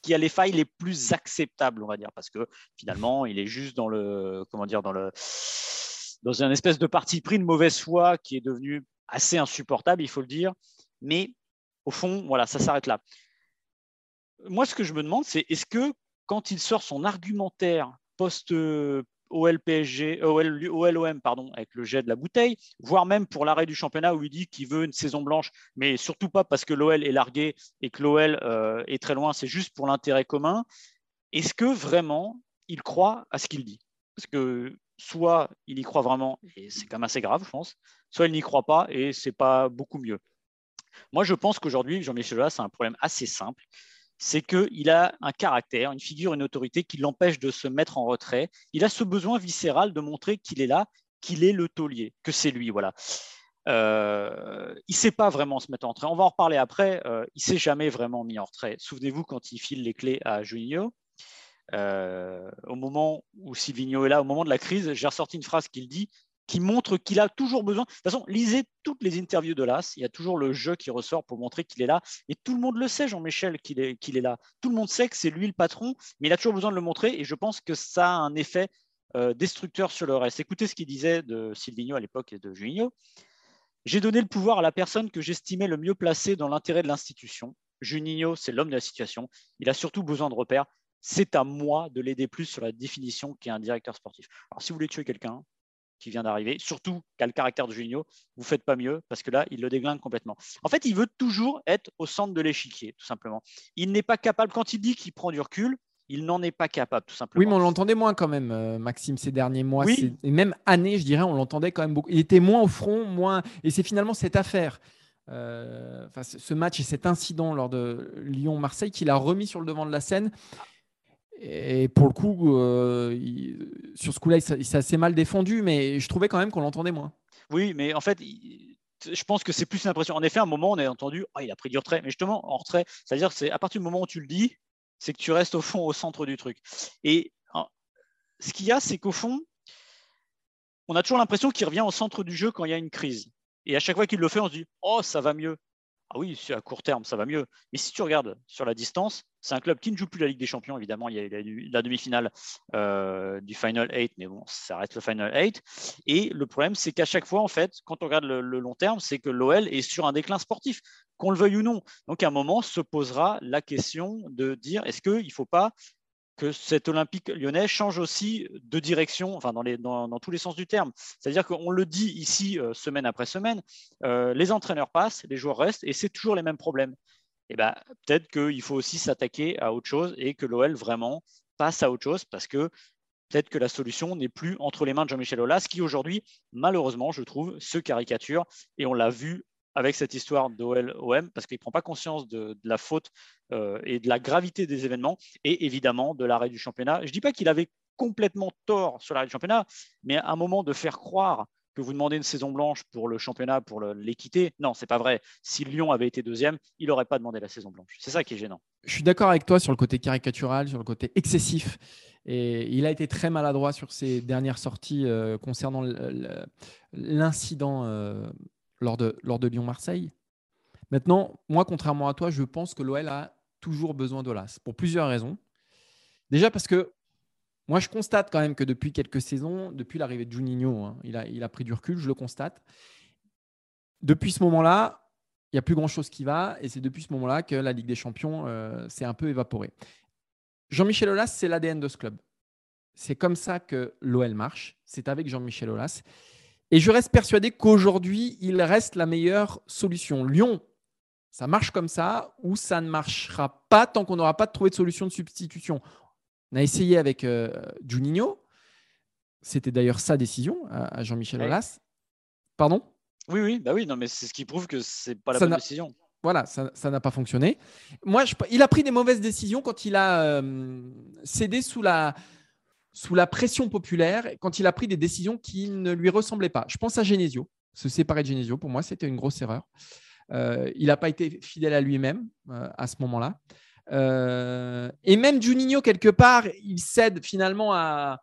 qui a les failles les plus acceptables, on va dire, parce que finalement, il est juste dans le, comment dire, dans le, dans un espèce de parti pris de mauvaise foi qui est devenu assez insupportable, il faut le dire. Mais au fond, voilà, ça s'arrête là. Moi, ce que je me demande, c'est est-ce que quand il sort son argumentaire post OL PSG, OLOM pardon, avec le jet de la bouteille, voire même pour l'arrêt du championnat où il dit qu'il veut une saison blanche, mais surtout pas parce que l'OL est largué et que l'OL euh, est très loin, c'est juste pour l'intérêt commun. Est-ce que vraiment il croit à ce qu'il dit? Parce que soit il y croit vraiment, et c'est quand même assez grave, je pense, soit il n'y croit pas, et c'est pas beaucoup mieux. Moi, je pense qu'aujourd'hui, Jean-Michel Aulas a un problème assez simple, c'est qu'il a un caractère, une figure, une autorité qui l'empêche de se mettre en retrait. Il a ce besoin viscéral de montrer qu'il est là, qu'il est le taulier, que c'est lui, voilà. Euh, il ne sait pas vraiment se mettre en retrait. On va en reparler après. Euh, il ne s'est jamais vraiment mis en retrait. Souvenez-vous quand il file les clés à Juninho, euh, au moment où Silvino est là, au moment de la crise, j'ai ressorti une phrase qu'il dit qui montre qu'il a toujours besoin. De toute façon, lisez toutes les interviews de Las. Il y a toujours le jeu qui ressort pour montrer qu'il est là. Et tout le monde le sait, Jean-Michel, qu'il est, qu'il est là. Tout le monde sait que c'est lui le patron, mais il a toujours besoin de le montrer. Et je pense que ça a un effet euh, destructeur sur le reste. Écoutez ce qu'il disait de Silvino à l'époque et de Juninho. J'ai donné le pouvoir à la personne que j'estimais le mieux placée dans l'intérêt de l'institution. Juninho, c'est l'homme de la situation. Il a surtout besoin de repères c'est à moi de l'aider plus sur la définition qu'est un directeur sportif. Alors, si vous voulez tuer quelqu'un qui vient d'arriver, surtout qui a le caractère de Juninho, vous ne faites pas mieux parce que là, il le déglingue complètement. En fait, il veut toujours être au centre de l'échiquier, tout simplement. Il n'est pas capable, quand il dit qu'il prend du recul, il n'en est pas capable, tout simplement. Oui, mais on l'entendait moins quand même, euh, Maxime, ces derniers mois. Et même années, je dirais, on l'entendait quand même beaucoup. Il était moins au front, moins. Et c'est finalement cette affaire. Euh, ce match et cet incident lors de Lyon-Marseille qu'il a remis sur le devant de la scène et pour le coup, euh, sur ce coup-là, il s'est assez mal défendu, mais je trouvais quand même qu'on l'entendait moins. Oui, mais en fait, je pense que c'est plus une impression. En effet, à un moment, on a entendu, oh, il a pris du retrait. Mais justement, en retrait, c'est-à-dire c'est à partir du moment où tu le dis, c'est que tu restes au fond, au centre du truc. Et ce qu'il y a, c'est qu'au fond, on a toujours l'impression qu'il revient au centre du jeu quand il y a une crise. Et à chaque fois qu'il le fait, on se dit, oh, ça va mieux. Ah oui, à court terme, ça va mieux. Mais si tu regardes sur la distance, c'est un club qui ne joue plus la Ligue des Champions, évidemment. Il y a, la demi-finale euh, du Final 8, mais bon, ça reste le Final 8. Et le problème, c'est qu'à chaque fois, en fait, quand on regarde le, le long terme, c'est que l'OL est sur un déclin sportif, qu'on le veuille ou non. Donc, à un moment, se posera la question de dire est-ce qu'il ne faut pas que cet Olympique lyonnais change aussi de direction, enfin dans, tous les sens du terme. C'est-à-dire qu'on le dit ici euh, semaine après semaine, euh, les entraîneurs passent, les joueurs restent, et c'est toujours les mêmes problèmes. Et eh ben, peut-être qu'il faut aussi s'attaquer à autre chose et que l'OL vraiment passe à autre chose parce que peut-être que la solution n'est plus entre les mains de Jean-Michel Aulas, qui aujourd'hui, malheureusement, je trouve, se caricature. Et on l'a vu avec cette histoire d'OL-OM parce qu'il ne prend pas conscience de, la faute euh, et de la gravité des événements et évidemment de l'arrêt du championnat. Je ne dis pas qu'il avait complètement tort sur l'arrêt du championnat, mais à un moment de faire croire que vous demandez une saison blanche pour le championnat, pour l'équité, non, c'est pas vrai. Si Lyon avait été deuxième, il n'aurait pas demandé la saison blanche. C'est ça qui est gênant. Je suis d'accord avec toi sur le côté caricatural, sur le côté excessif. Et il a été très maladroit sur ses dernières sorties euh, concernant l'incident euh, lors de, Lyon-Marseille. Maintenant, moi, contrairement à toi, je pense que l'OL a toujours besoin d'Olas pour plusieurs raisons. Déjà parce que moi, je constate quand même que depuis quelques saisons, depuis l'arrivée de Juninho, hein, il, a, il a pris du recul, je le constate. Depuis ce moment-là, il n'y a plus grand-chose qui va, et c'est depuis ce moment-là que la Ligue des Champions euh, s'est un peu évaporée. Jean-Michel Aulas, c'est l'ADN de ce club. C'est comme ça que l'OL marche. C'est avec Jean-Michel Aulas. Et je reste persuadé qu'aujourd'hui, il reste la meilleure solution. Lyon, ça marche comme ça ou ça ne marchera pas tant qu'on n'aura pas trouvé de solution de substitution. On a essayé avec euh, Juninho. C'était d'ailleurs sa décision à, Jean-Michel Aulas. Pardon? Oui, oui, bah oui, non, mais c'est ce qui prouve que c'est pas la bonne décision. Voilà, ça n'a pas fonctionné. Moi, il a pris des mauvaises décisions quand il a euh, cédé sous la, sous la pression populaire quand il a pris des décisions qui ne lui ressemblaient pas. Je pense à Genesio. Se séparer de Genesio, pour moi, c'était une grosse erreur. Euh, il n'a pas été fidèle à lui-même euh, à ce moment-là. Euh, et même Juninho, quelque part, il cède finalement à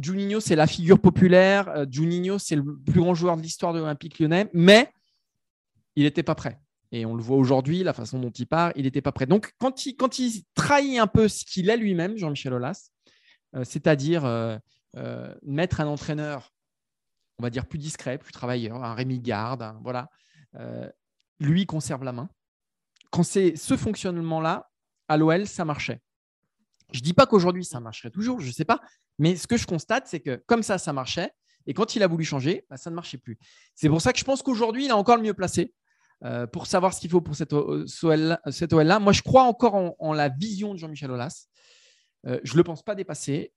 Juninho, c'est la figure populaire. Juninho, c'est le plus grand joueur de l'histoire de l'Olympique lyonnais, mais il n'était pas prêt. Et on le voit aujourd'hui, la façon dont il part, il n'était pas prêt. Donc, quand il, quand il trahit un peu ce qu'il est lui-même, Jean-Michel Aulas, c'est-à-dire euh, mettre un entraîneur, on va dire, plus discret, plus travailleur, un Rémi Garde, voilà, lui conserve la main. Quand c'est ce fonctionnement-là, à l'OL, ça marchait. Je ne dis pas qu'aujourd'hui, ça marcherait toujours, je ne sais pas. Mais ce que je constate, c'est que comme ça, ça marchait. Et quand il a voulu changer, bah, ça ne marchait plus. C'est pour ça que je pense qu'aujourd'hui, il est encore le mieux placé euh, pour savoir ce qu'il faut pour cette OL-là. Moi, je crois encore en, la vision de Jean-Michel Aulas. Euh, je ne le pense pas dépassé.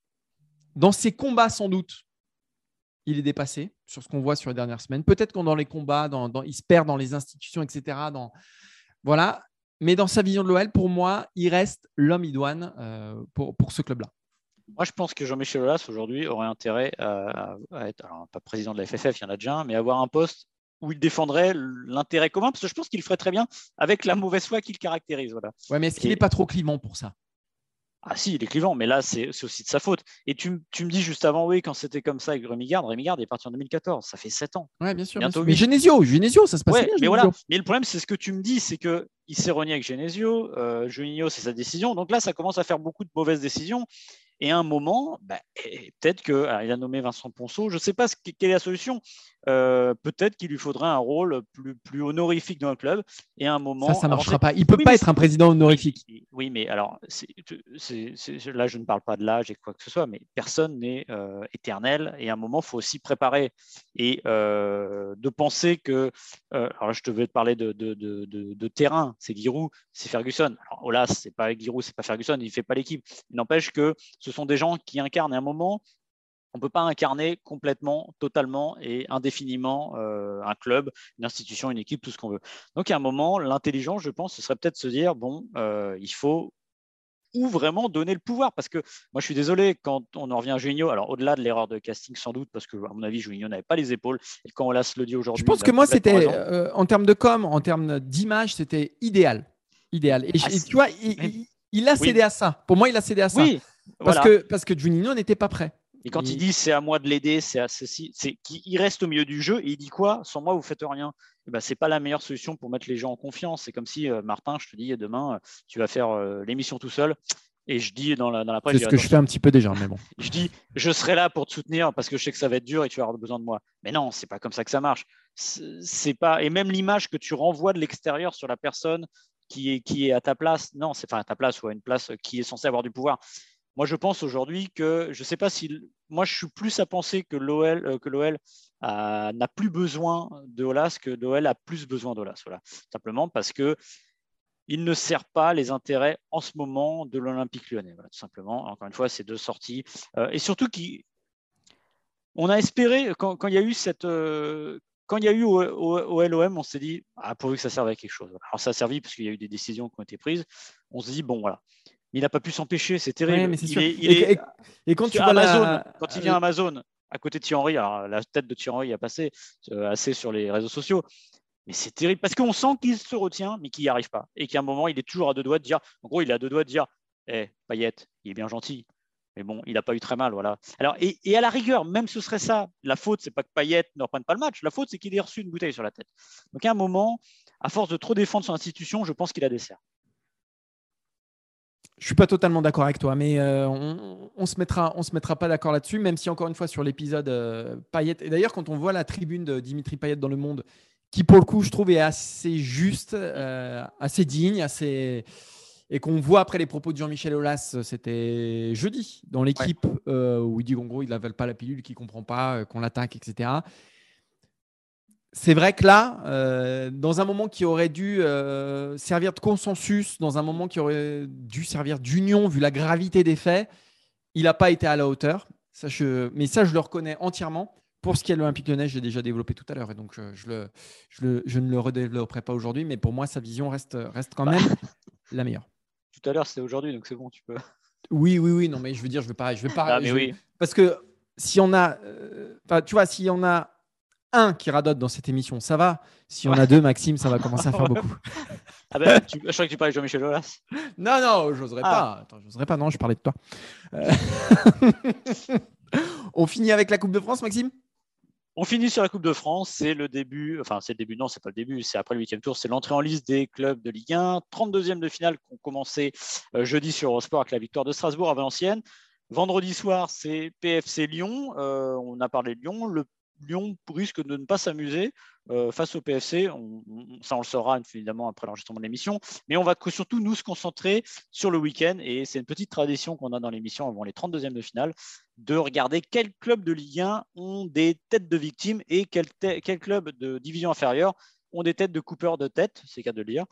Dans ses combats, sans doute, il est dépassé sur ce qu'on voit sur les dernières semaines. Peut-être qu'on dans les combats, dans, il se perd dans les institutions, etc. Dans, voilà. Mais dans sa vision de l'OL, pour moi, il reste l'homme idoine euh, pour, pour ce club-là. Moi, je pense que Jean-Michel Aulas, aujourd'hui, aurait intérêt à, être, pas président de la FFF, il y en a déjà un, mais avoir un poste où il défendrait l'intérêt commun, parce que je pense qu'il le ferait très bien avec la mauvaise foi qu'il caractérise. Voilà. Ouais, mais est-ce qu'il n'est pas trop clivant pour ça? Ah si, il est clivant, mais là, c'est aussi de sa faute. Et tu, me dis juste avant, oui, quand c'était comme ça avec Rémi Garde est parti en 2014, ça fait 7 ans. Oui, bien sûr. Mais Genesio, Genesio, ça se passe bien. Mais voilà. Mais le problème, c'est ce que tu me dis, c'est que il s'est renié avec Genesio, euh, Juninho, c'est sa décision. Donc là, ça commence à faire beaucoup de mauvaises décisions. Et à un moment, bah, peut-être qu'il a nommé Vincent Ponceau, je ne sais pas ce, quelle est la solution. Euh, peut-être qu'il lui faudrait un rôle plus, plus honorifique dans le club. Et à un moment. Ça, ça ne marchera pas. Il ne peut pas être un président honorifique. Oui, mais alors, là, je ne parle pas de l'âge et quoi que ce soit, mais personne n'est euh, éternel. Et à un moment, il faut aussi préparer. Et euh, de penser que. alors là, je te veux te parler de, de, de, de terrain. C'est Giroud, c'est Ferguson. Alors, Olas, ce n'est pas Giroud, ce n'est pas Ferguson, il ne fait pas l'équipe. Il n'empêche que ce ce sont des gens qui incarnent à un moment. On ne peut pas incarner complètement, totalement et indéfiniment euh, un club, une institution, une équipe, tout ce qu'on veut. Donc, à un moment, l'intelligence, je pense, ce serait peut-être se dire bon, euh, il faut ou vraiment donner le pouvoir. Parce que moi, je suis désolé, quand on en revient à Juninho, alors au-delà de l'erreur de casting, sans doute, parce que, à mon avis, Juninho n'avait pas les épaules. Et quand on se le dit aujourd'hui. Je pense que moi, c'était, euh, en termes de com, en termes d'image, c'était idéal. Idéal. Et, ah, tu vois, il, a cédé à ça. Pour moi, il a cédé à ça. Oui, parce, que, parce que Juninho n'était pas prêt. Et quand il, dit c'est à moi de l'aider, c'est à ceci, c'est qu'il reste au milieu du jeu et il dit quoi? Sans moi, vous faites rien. Ce eh ben, c'est pas la meilleure solution pour mettre les gens en confiance. C'est comme si euh, Martin, je te dis demain, euh, tu vas faire euh, l'émission tout seul. Et je dis dans la, dans la presse. C'est ce que je fais un petit peu déjà, mais bon. [LAUGHS] je dis, je serai là pour te soutenir parce que je sais que ça va être dur et tu vas avoir besoin de moi. Mais non, c'est pas comme ça que ça marche. C'est pas et même l'image que tu renvoies de l'extérieur sur la personne qui est, qui est à ta place. Non, c'est pas à ta place ou à une place qui est censée avoir du pouvoir. Moi, je pense aujourd'hui que je ne sais pas si. Moi, je suis plus à penser que l'OL euh, n'a plus besoin de Olas que l'OL a plus besoin d'Olas. Voilà. Simplement parce que il ne sert pas les intérêts en ce moment de l'Olympique lyonnais. Tout simplement. Encore une fois, ces deux sorties. Euh, et surtout, qui, on a espéré, quand, il y a eu cette. Euh, quand il y a eu au, LOM, on s'est dit, ah, pourvu que ça serve à quelque chose. Alors, ça a servi parce qu'il y a eu des décisions qui ont été prises. On se dit, bon, voilà il n'a pas pu s'empêcher, c'est terrible. et, quand tu vois Amazon, quand il vient à Amazon, à côté de Thierry alors la tête de Thierry a passé euh, assez sur les réseaux sociaux. Mais c'est terrible parce qu'on sent qu'il se retient, mais qu'il n'y arrive pas. Et qu'à un moment, il est toujours à deux doigts de dire, en gros, il a deux doigts de dire, hé, eh, Payette, il est bien gentil. Mais bon, il n'a pas eu très mal, voilà. Alors, et, à la rigueur, même ce serait ça, la faute, c'est pas que Payette ne reprenne pas le match, la faute, c'est qu'il ait reçu une bouteille sur la tête. Donc, à un moment, à force de trop défendre son institution, je pense qu'il a des serres. Je suis pas totalement d'accord avec toi, mais euh, on, on, se mettra, on se mettra pas d'accord là-dessus, même si encore une fois sur l'épisode euh, Payet. Et d'ailleurs, quand on voit la tribune de Dimitri Payet dans le Monde, qui pour le coup, je trouve est assez juste, euh, assez digne, assez et qu'on voit après les propos de Jean-Michel Aulas, c'était jeudi dans l'équipe où il dit qu'en gros il n'avale pas la pilule, qu'il comprend pas, qu'on l'attaque, etc c'est vrai que là, euh, dans un moment qui aurait dû euh, servir de consensus, dans un moment qui aurait dû servir d'union vu la gravité des faits, il n'a pas été à la hauteur. mais ça, je le reconnais entièrement. Pour ce qui est de l'Olympique Lyonnais, j'ai déjà développé tout à l'heure et donc euh, je, ne le redévelopperai pas aujourd'hui, mais pour moi, sa vision reste, reste quand même la meilleure. Tout à l'heure, c'était aujourd'hui, donc c'est bon, tu peux. Oui, oui, oui, non, mais je veux dire, je veux pas. Je veux pas mais oui. Parce que si on a. tu vois, si on a un qui radote dans cette émission, ça va? Si on a deux, Maxime, ça va commencer à [LAUGHS] faire beaucoup. Ah ben, je crois que tu parlais de Jean-Michel Aulas. [LAUGHS] Non, non, j'oserais ah. pas. Attends, j'oserais pas. Non, je parlais de toi. Euh, [LAUGHS] On finit avec la Coupe de France, Maxime? On finit sur la Coupe de France, c'est le début, enfin c'est le début, non, c'est pas le début, c'est après le huitième tour, c'est l'entrée en liste des clubs de Ligue 1, 32e de finale qui ont commencé euh, jeudi sur Eurosport avec la victoire de Strasbourg à Valenciennes. Vendredi soir, c'est PFC Lyon, euh, on a parlé de Lyon, le Lyon risque de ne pas s'amuser euh, face au PFC. ça, on le saura évidemment après l'enregistrement de l'émission. Mais on va surtout nous concentrer sur le week-end. Et c'est une petite tradition qu'on a dans l'émission avant les 32e de finale de regarder quels clubs de Ligue 1 ont des têtes de victimes et quels, clubs de division inférieure ont des têtes de coupeurs de tête, c'est cas de le dire.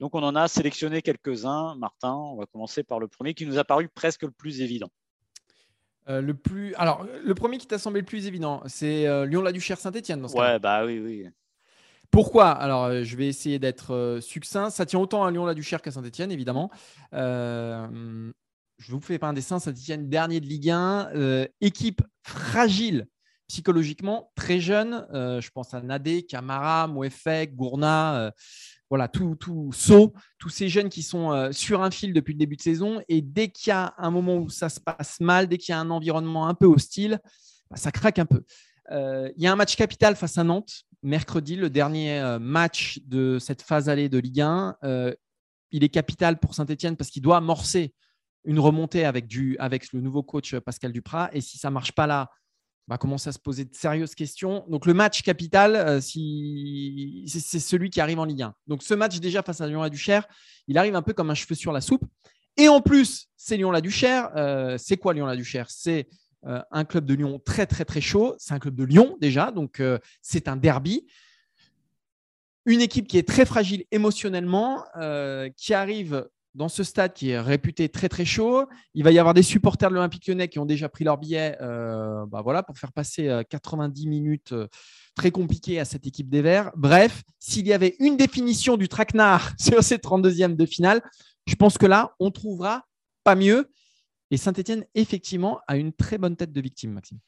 Donc on en a sélectionné quelques-uns. Martin, on va commencer par le premier qui nous a paru presque le plus évident. Euh, le plus, alors le premier qui t'a semblé le plus évident, c'est euh, Lyon-la-Duchère Saint-Etienne. Ouais, bah oui, oui. Pourquoi? Alors, euh, je vais essayer d'être succinct. Ça tient autant à Lyon-la-Duchère qu'à Saint-Etienne, évidemment. je vous fais pas un dessin. Saint-Etienne, dernier de Ligue 1. équipe fragile psychologiquement, très jeune. je pense à Nadé, Camara, Mouefek, Gourna voilà, tout, tout saut, tous ces jeunes qui sont euh, sur un fil depuis le début de saison. Et dès qu'il y a un moment où ça se passe mal, dès qu'il y a un environnement un peu hostile, bah, ça craque un peu. Euh, il y a un match capital face à Nantes, mercredi, le dernier euh, match de cette phase allée de Ligue 1. il est capital pour Saint-Etienne parce qu'il doit amorcer une remontée avec, avec le nouveau coach Pascal Duprat. Et si ça ne marche pas là, va commencer à se poser de sérieuses questions. Donc le match capital, euh, si... c'est celui qui arrive en Ligue 1. Donc ce match déjà face à Lyon-la-Duchère, il arrive un peu comme un cheveu sur la soupe. Et en plus, c'est Lyon-la-Duchère. Euh, c'est quoi Lyon-la-Duchère? C'est euh, un club de Lyon très très très chaud. C'est un club de Lyon déjà, donc c'est un derby. Une équipe qui est très fragile émotionnellement, qui arrive dans ce stade qui est réputé très très chaud. Il va y avoir des supporters de l'Olympique lyonnais qui ont déjà pris leur billet euh, bah voilà, pour faire passer 90 euh, minutes euh, très compliquées à cette équipe des Verts. Bref, s'il y avait une définition du traquenard [LAUGHS] sur ces 32e de finale, je pense que là, on trouvera pas mieux. Et Saint-Etienne, effectivement, a une très bonne tête de victime, Maxime.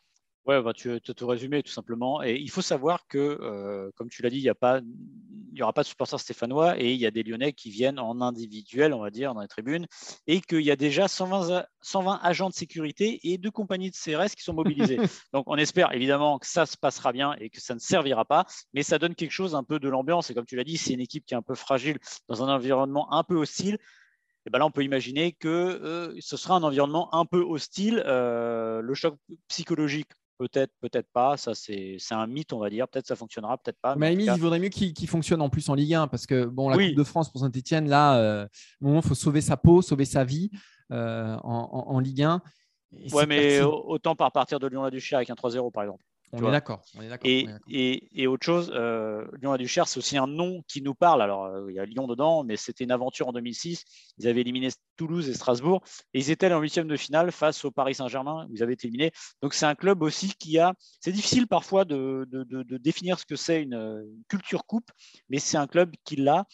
Ouais, bah, tu as tout résumé tout simplement. Et il faut savoir que, comme tu l'as dit, il n'y a pas, il y aura pas de supporters stéphanois et il y a des Lyonnais qui viennent en individuel, on va dire, dans les tribunes, et qu'il y a déjà 120, 120 agents de sécurité et deux compagnies de CRS qui sont mobilisés. [LAUGHS] Donc, on espère évidemment que ça se passera bien et que ça ne servira pas, mais ça donne quelque chose un peu de l'ambiance. Et comme tu l'as dit, c'est une équipe qui est un peu fragile dans un environnement un peu hostile. Et ben là, on peut imaginer que euh, ce sera un environnement un peu hostile. Euh, le choc psychologique Peut-être, peut-être pas. Ça, c'est un mythe, on va dire. Peut-être ça fonctionnera, peut-être pas. Mais, il vaudrait mieux qu'il fonctionne en plus en Ligue 1 parce que bon, la Coupe de France pour Saint-Etienne, là, euh, il faut sauver sa peau, sauver sa vie euh, en, Ligue 1. ouais, mais autant par partir de Lyon-la-Duchère avec un 3-0, par exemple. On est d'accord. Et, et, et, autre chose, euh, Lyon-la-Duchère, c'est aussi un nom qui nous parle. Alors, euh, il y a Lyon dedans, mais c'était une aventure en 2006. Ils avaient éliminé Toulouse et Strasbourg. Et ils étaient en huitième de finale face au Paris Saint-Germain. Ils avaient été éliminés. Donc, c'est un club aussi qui a. C'est difficile parfois de, de, de, définir ce que c'est une, une, culture coupe, mais c'est un club qui l'a.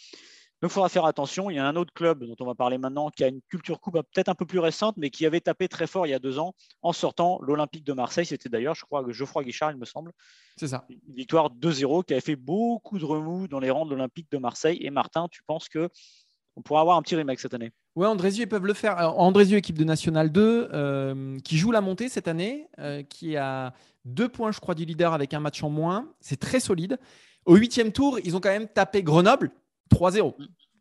Donc, il faudra faire attention. Il y a un autre club dont on va parler maintenant qui a une culture coupe peut-être un peu plus récente, mais qui avait tapé très fort il y a deux ans en sortant l'Olympique de Marseille. C'était d'ailleurs, je crois, Geoffroy Guichard, il me semble. C'est ça. Une victoire 2-0 qui avait fait beaucoup de remous dans les rangs de l'Olympique de Marseille. Et Martin, tu penses que on pourra avoir un petit remake cette année? Oui, Andrézieux, ils peuvent le faire. Andrézieux, équipe de National 2, euh, qui joue la montée cette année, euh, qui a deux points, je crois, du leader avec un match en moins. C'est très solide. Au huitième tour, ils ont quand même tapé Grenoble 3-0.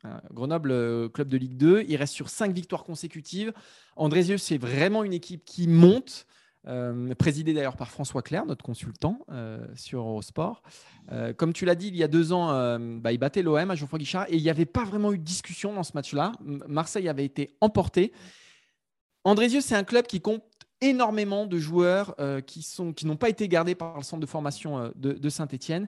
Euh, Grenoble, euh, club de Ligue 2, il reste sur cinq victoires consécutives. Andrézieux, c'est vraiment une équipe qui monte, euh, présidée d'ailleurs par François Claire, notre consultant sur Eurosport. comme tu l'as dit, il y a deux ans, bah, il battait l'OM à Geoffroy Guichard et il n'y avait pas vraiment eu de discussion dans ce match-là. Marseille avait été emporté. Andrézieux, c'est un club qui compte énormément de joueurs qui n'ont pas été gardés par le centre de formation de, de Saint-Etienne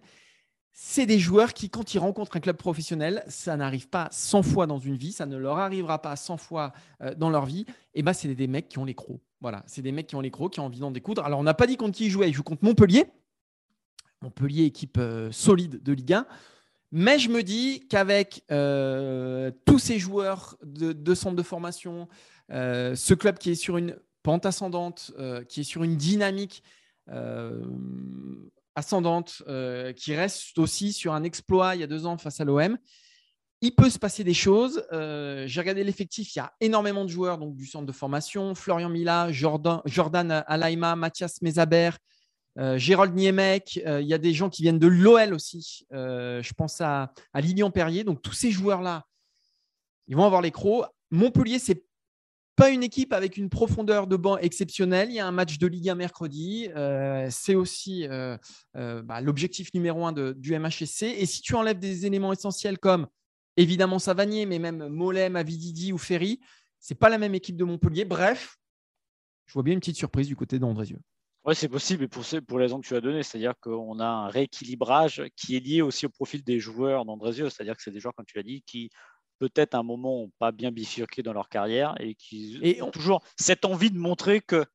c'est des joueurs qui, quand ils rencontrent un club professionnel, ça n'arrive pas 100 fois dans une vie, ça ne leur arrivera pas 100 fois euh, dans leur vie. Et ben, c'est des mecs qui ont les crocs. Voilà, c'est des mecs qui ont les crocs, qui ont envie d'en découdre. Alors, on n'a pas dit contre qui ils jouaient. Ils jouent contre Montpellier. Montpellier, équipe euh, solide de Ligue 1. Mais je me dis qu'avec euh, tous ces joueurs de, centre de formation, ce club qui est sur une pente ascendante, qui est sur une dynamique ascendante, euh, qui reste aussi sur un exploit il y a deux ans face à l'OM. il peut se passer des choses. Euh, j'ai regardé l'effectif, il y a énormément de joueurs donc, du centre de formation. Florian Mila, Jordan, Jordan Alaima, Mathias Mezaber, euh, Gérald Niemek. il y a des gens qui viennent de l'OL aussi. je pense à, à Lilian Perrier. Donc tous ces joueurs-là, ils vont avoir les crocs. Montpellier, c'est pas une équipe avec une profondeur de banc exceptionnelle. Il y a un match de Ligue 1 mercredi. Euh, c'est aussi euh, euh, bah, l'objectif numéro un du MHSC. Et si tu enlèves des éléments essentiels comme évidemment Savanier, mais même Molem, Avididi ou Ferry, c'est pas la même équipe de Montpellier. Bref, je vois bien une petite surprise du côté d'Andrézieux. Oui, c'est possible, et pour, pour les raisons que tu as données, c'est-à-dire qu'on a un rééquilibrage qui est lié aussi au profil des joueurs d'Andrézieux, c'est-à-dire que c'est des joueurs, comme tu l'as dit, qui peut-être un moment pas bien bifurqué dans leur carrière et qui ont toujours cette envie de montrer que.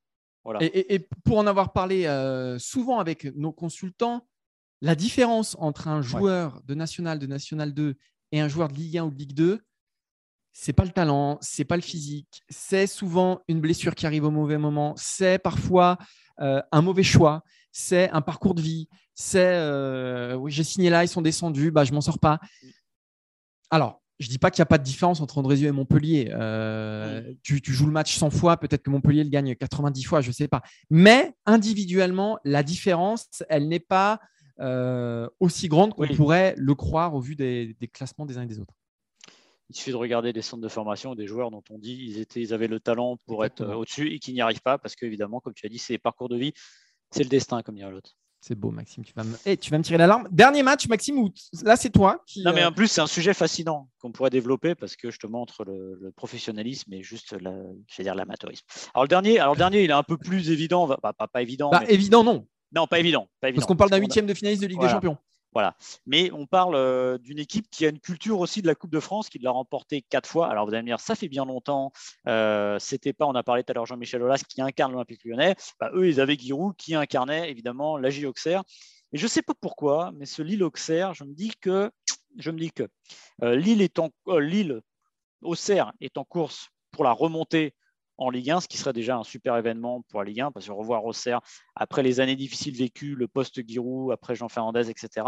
Voilà. Et, pour en avoir parlé euh, souvent avec nos consultants, la différence entre un joueur de National, de National 2 et un joueur de Ligue 1 ou de Ligue 2, c'est pas le talent, c'est pas le physique, c'est souvent une blessure qui arrive au mauvais moment, c'est parfois euh, un mauvais choix, c'est un parcours de vie, c'est euh, oui j'ai signé là, ils sont descendus, bah je m'en sors pas. Alors je dis pas qu'il n'y a pas de différence entre Andrézieux et Montpellier. Euh, tu, joues le match 100 fois, peut-être que Montpellier le gagne 90 fois, je ne sais pas. Mais individuellement, la différence, elle n'est pas euh, aussi grande qu'on pourrait le croire au vu des, classements des uns et des autres. Il suffit de regarder les centres de formation des joueurs dont on dit qu'ils étaient, ils avaient le talent pour être au-dessus et qui n'y arrivent pas parce qu'évidemment, comme tu as dit, c'est parcours de vie, c'est le destin, comme dirait l'autre. C'est beau, Maxime. Tu vas, me... Eh, tu vas me tirer l'alarme. Dernier match, Maxime, où là, c'est toi qui. Non, mais euh, en plus, c'est un sujet fascinant qu'on pourrait développer parce que je te montre le, professionnalisme et juste, la, je vais dire, l'amateurisme. Alors, le dernier, alors, dernier, il est un peu plus évident. Bah, pas, pas, évident. Bah, Évident, non. Non, pas évident. Pas évident parce qu'on parle d'un huitième de finaliste de Ligue des Champions. Voilà. Mais on parle euh, d'une équipe qui a une culture aussi de la Coupe de France, qui l'a remporté quatre fois. Alors vous allez me dire, ça fait bien longtemps. Euh, C'était pas, on a parlé tout à l'heure Jean-Michel Aulas qui incarne l'Olympique lyonnais. Bah, eux, ils avaient Giroud qui incarnait évidemment la Auxerre. Et je ne sais pas pourquoi, mais ce Lille-Auxerre, je me dis que, je me dis que euh, Lille, Lille Auxerre est en course pour la remontée en Ligue 1, ce qui serait déjà un super événement pour la Ligue 1, parce que revoir Auxerre après les années difficiles vécues, le post-Giroud, après Jean Fernandez, etc.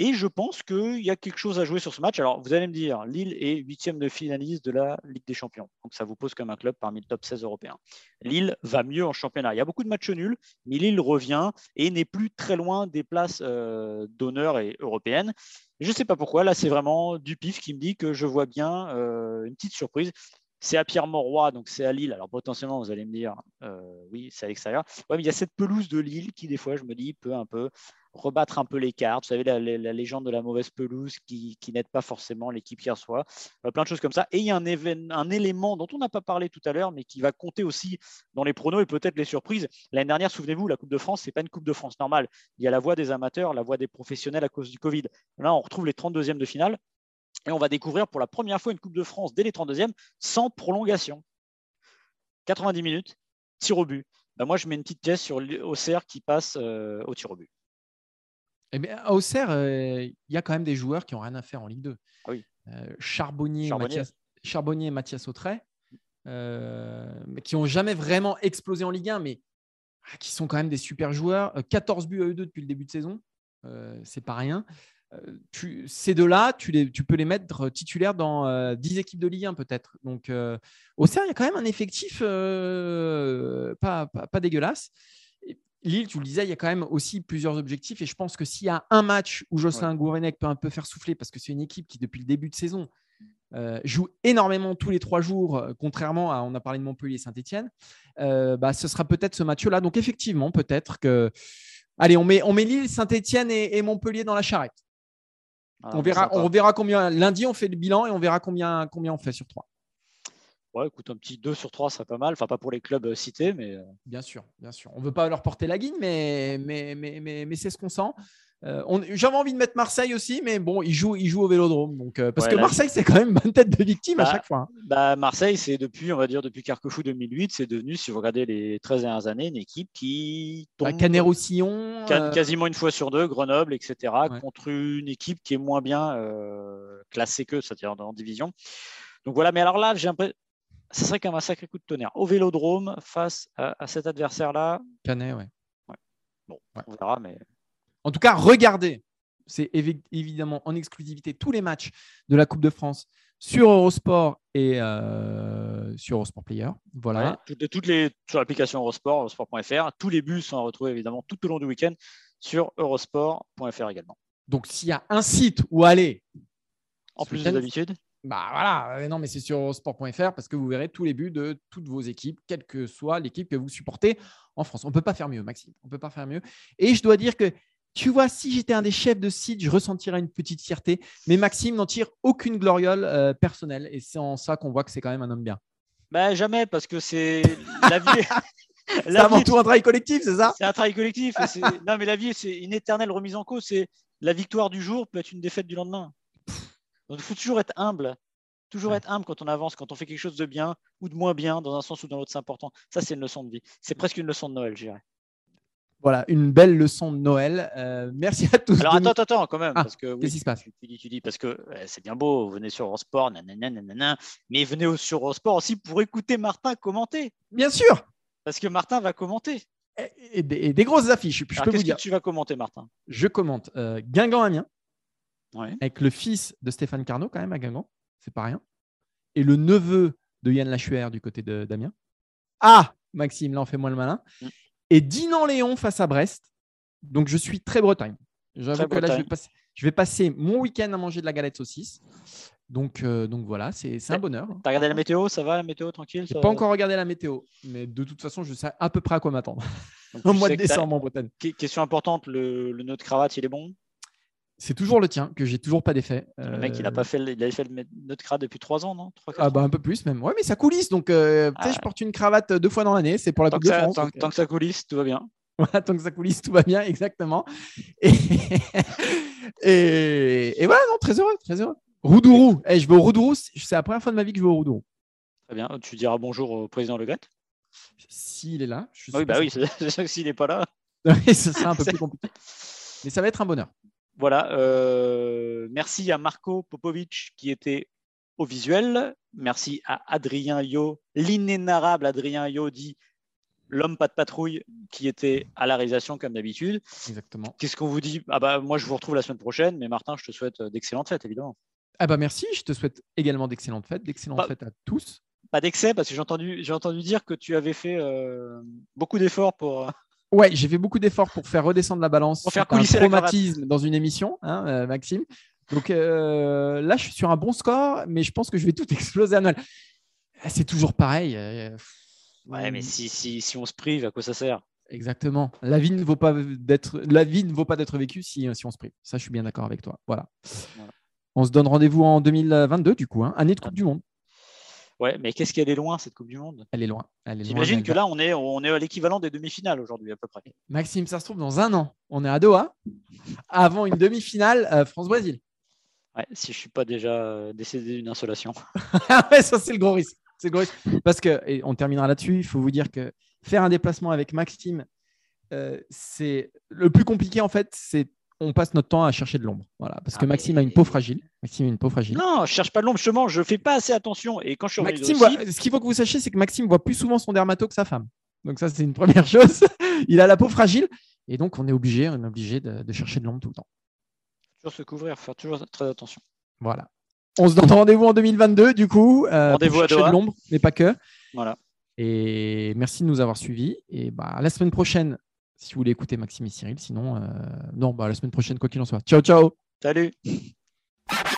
Et je pense qu'il y a quelque chose à jouer sur ce match. Alors, vous allez me dire, Lille est huitième de finaliste de la Ligue des Champions. Donc, ça vous pose comme un club parmi le top 16 européens. Lille va mieux en championnat. Il y a beaucoup de matchs nuls, mais Lille revient et n'est plus très loin des places euh, d'honneur et européennes. Je ne sais pas pourquoi. Là, c'est vraiment du pif qui me dit que je vois bien euh, une petite surprise. C'est à Pierre-Mauroy, donc c'est à Lille. Alors potentiellement, vous allez me dire, euh, oui, c'est à l'extérieur. Ouais, mais il y a cette pelouse de Lille qui, des fois, je me dis, peut un peu rebattre un peu les cartes. Vous savez, la, légende de la mauvaise pelouse qui, n'aide pas forcément l'équipe qui reçoit. Euh, plein de choses comme ça. Et il y a un, un élément dont on n'a pas parlé tout à l'heure, mais qui va compter aussi dans les pronos et peut-être les surprises. L'année dernière, souvenez-vous, la Coupe de France, ce n'est pas une Coupe de France normale. Il y a la voix des amateurs, la voix des professionnels à cause du Covid. Là, on retrouve les 32e de finale. Et on va découvrir pour la première fois une Coupe de France dès les 32e sans prolongation. 90 minutes, tir au but. Ben, moi, je mets une petite pièce sur Auxerre qui passe euh, au tir au but. Eh bien, à Auxerre, euh, il y a quand même des joueurs qui n'ont rien à faire en Ligue 2. Ah oui. Euh, Charbonnier, Mathias, Charbonnier et Mathias Autray, qui n'ont jamais vraiment explosé en Ligue 1, mais ah, qui sont quand même des super joueurs. 14 buts à eux deux depuis le début de saison, c'est pas rien. Tu, ces deux-là, tu, les, tu peux les mettre titulaires dans 10 équipes de Ligue 1 peut-être. Donc, Auxerre, il y a quand même un effectif pas, pas, pas, dégueulasse. Lille, tu le disais, il y a quand même aussi plusieurs objectifs. Et je pense que s'il y a un match où Jocelyn ouais. peut un peu faire souffler, parce que c'est une équipe qui, depuis le début de saison, euh, joue énormément tous les trois jours, euh, contrairement à, on a parlé de Montpellier et Saint-Etienne, euh, bah, ce sera peut-être ce match-là. Donc, effectivement, peut-être que. Allez, on met, on met Lille, Saint-Etienne et, Montpellier dans la charrette. Ah, on, verra, on verra combien. Lundi, on fait le bilan et on verra combien, combien on fait sur trois. Ouais, écoute, un petit 2 sur 3 serait pas mal. Enfin, pas pour les clubs euh, cités, mais. Euh. Bien sûr, bien sûr. On ne veut pas leur porter la guine, mais, mais, mais, mais, mais c'est ce qu'on sent. Euh, J'avais envie de mettre Marseille aussi, mais bon, ils jouent, ils jouent au Vélodrome. Donc, euh, parce que Marseille, c'est quand même une bonne tête de victime à bah, chaque fois. Hein. Bah, Marseille, c'est depuis, on va dire, depuis Carquefou 2008, c'est devenu, si vous regardez les 13 dernières années, une équipe qui bah, tombe. Canet Roussillon. Quasiment une fois sur deux, Grenoble, etc., contre une équipe qui est moins bien classée qu'eux, c'est-à-dire en division. Donc voilà, mais alors là, j'ai l'impression ce serait quand même un sacré coup de tonnerre. Au vélodrome, face à, cet adversaire-là. Canet, ouais. Bon, on verra, mais. En tout cas, regardez. c'est évidemment en exclusivité tous les matchs de la Coupe de France sur Eurosport et euh, sur Eurosport Player. Voilà. toutes, les, sur l'application Eurosport, eurosport.fr. Tous les buts sont retrouvés évidemment tout au long du week-end sur eurosport.fr également. Donc s'il y a un site où aller. En plus de d'habitude bah voilà, euh, non, mais c'est sur eurosport.fr parce que vous verrez tous les buts de toutes vos équipes, quelle que soit l'équipe que vous supportez en France. On ne peut pas faire mieux, Maxime. On ne peut pas faire mieux. Et je dois dire que tu vois, si j'étais un des chefs de site, je ressentirais une petite fierté. Mais Maxime n'en tire aucune gloriole euh, personnelle. Et c'est en ça qu'on voit que c'est quand même un homme bien. Bah, jamais, parce que c'est la vie. [LAUGHS] c'est avant tout un travail collectif, c'est ça? C'est un travail collectif. non, mais la vie, c'est une éternelle remise en cause. C'est la victoire du jour peut être une défaite du lendemain. Donc, il faut toujours être humble. Toujours être humble quand on avance, quand on fait quelque chose de bien ou de moins bien, dans un sens ou dans l'autre, c'est important. Ça, c'est une leçon de vie. C'est presque une leçon de Noël, je dirais. Voilà, une belle leçon de Noël. Euh, merci à tous. Alors attends, attends, attends, quand même. Ah, qu'est-ce qui se passe? tu, dis, tu dis, parce que c'est bien beau, vous venez sur Eurosport, nanana, nanana, mais venez sur Eurosport aussi pour écouter Martin commenter. Bien sûr. Parce que Martin va commenter. Et, des, grosses affiches. Je peux vous dire. Que tu vas commenter, Martin? Je commente euh, Guingamp Amiens, avec le fils de Stéphane Carnot, quand même, à Guingamp. C'est pas rien. Et le neveu de Yann Lachuer du côté de Damien. Ah, Maxime, là, on fait moins le malin. Mm et Dinan-Léon face à Brest. Donc, je suis très Bretagne. J'avoue que là, je vais, passer, mon week-end à manger de la galette saucisse. Donc, euh, donc voilà, c'est un bonheur. T'as regardé la météo? Ça va, la météo? Tranquille n'ai pas encore regardé la météo, mais de toute façon, je sais à peu près à quoi m'attendre. [LAUGHS] Au mois de décembre en Bretagne. Question importante, le, le nœud de cravate, il est bon? C'est toujours le tien, que j'ai toujours pas d'effet. Le mec, il a pas fait, il avait fait le notre cravate depuis trois ans, non? Ah bah un peu plus même. Ouais, mais ça coulisse, donc euh, sais, je porte une cravate deux fois dans l'année, c'est pour la Coupe de France. Tant, tant, que ça coulisse, tout va bien. [LAUGHS] Voilà, tant que ça coulisse, tout va bien, exactement. [LAUGHS] Et, et, voilà, non, très heureux, très heureux. Roudourou, hey, eh, je vais au Roudourou, c'est la première fois de ma vie que je vais au Roudourou. Très bien, tu diras bonjour au président Le Gret S'il est là. Je oui, bah oui, [LAUGHS] c'est sûr que s'il n'est pas là. ce sera un peu plus compliqué. Mais ça va être un bonheur. Voilà. Euh, merci à Marco Popovic qui était au visuel. Merci à Adrien Yo, l'inénarrable Adrien Yo dit l'homme pas de patrouille qui était à la réalisation comme d'habitude. Exactement. Qu'est-ce qu'on vous dit? Ah bah, Moi, je vous retrouve la semaine prochaine, mais Martin, je te souhaite d'excellentes fêtes, évidemment. Ah bah merci, je te souhaite également d'excellentes fêtes, d'excellentes fêtes à tous. Pas d'excès, parce que j'ai entendu, j'ai entendu dire que tu avais fait euh, beaucoup d'efforts pour, Ouais, j'ai fait beaucoup d'efforts pour faire redescendre la balance. Pour faire coulisser un traumatisme dans une émission, hein, euh, Maxime. Donc euh, là, je suis sur un bon score, mais je pense que je vais tout [LAUGHS] exploser à Noël. Ah, c'est toujours pareil. Euh, ouais, mais si, si, si, on se prive, à quoi ça sert? Exactement. La vie ne vaut pas d'être, la vie ne vaut pas d'être vécue si, si on se prive. Ça, je suis bien d'accord avec toi. Voilà. On se donne rendez-vous en 2022, du coup, hein, année de Coupe du Monde. Ouais, mais qu'est-ce qu'elle est loin cette Coupe du Monde? Elle est loin. J'imagine que là, on est, on est à l'équivalent des demi-finales aujourd'hui à peu près. Maxime, ça se trouve dans un an. On est à Doha avant une demi-finale euh, France-Brésil. Ouais, si je suis pas déjà euh, décédé d'une insolation. [LAUGHS] ouais, ça c'est le gros risque. C'est gros risque. Parce que, et on terminera là-dessus, il faut vous dire que faire un déplacement avec Maxime, euh, c'est le plus compliqué en fait, c'est on passe notre temps à chercher de l'ombre. Voilà, parce que ah, Maxime a une peau fragile. Maxime a une peau fragile. Non, je cherche pas de l'ombre, justement, je fais pas assez attention. Et quand je suis Maxime ce qu'il faut que vous sachiez, c'est que Maxime voit plus souvent son dermato que sa femme. Donc ça, c'est une première [LAUGHS] chose. Il a la peau fragile, et donc on est obligé, on est obligé de, chercher de l'ombre tout le temps. Toujours se couvrir, faire toujours très attention. Voilà. On se donne rendez-vous en 2022, du coup. Euh, rendez-vous à de l'ombre, mais pas que. Voilà. Et merci de nous avoir suivis. Et bah, la semaine prochaine, si vous voulez écouter Maxime et Cyril. Sinon, euh, non, bah, la semaine prochaine, quoi qu'il en soit. Ciao, ciao. Salut. [LAUGHS]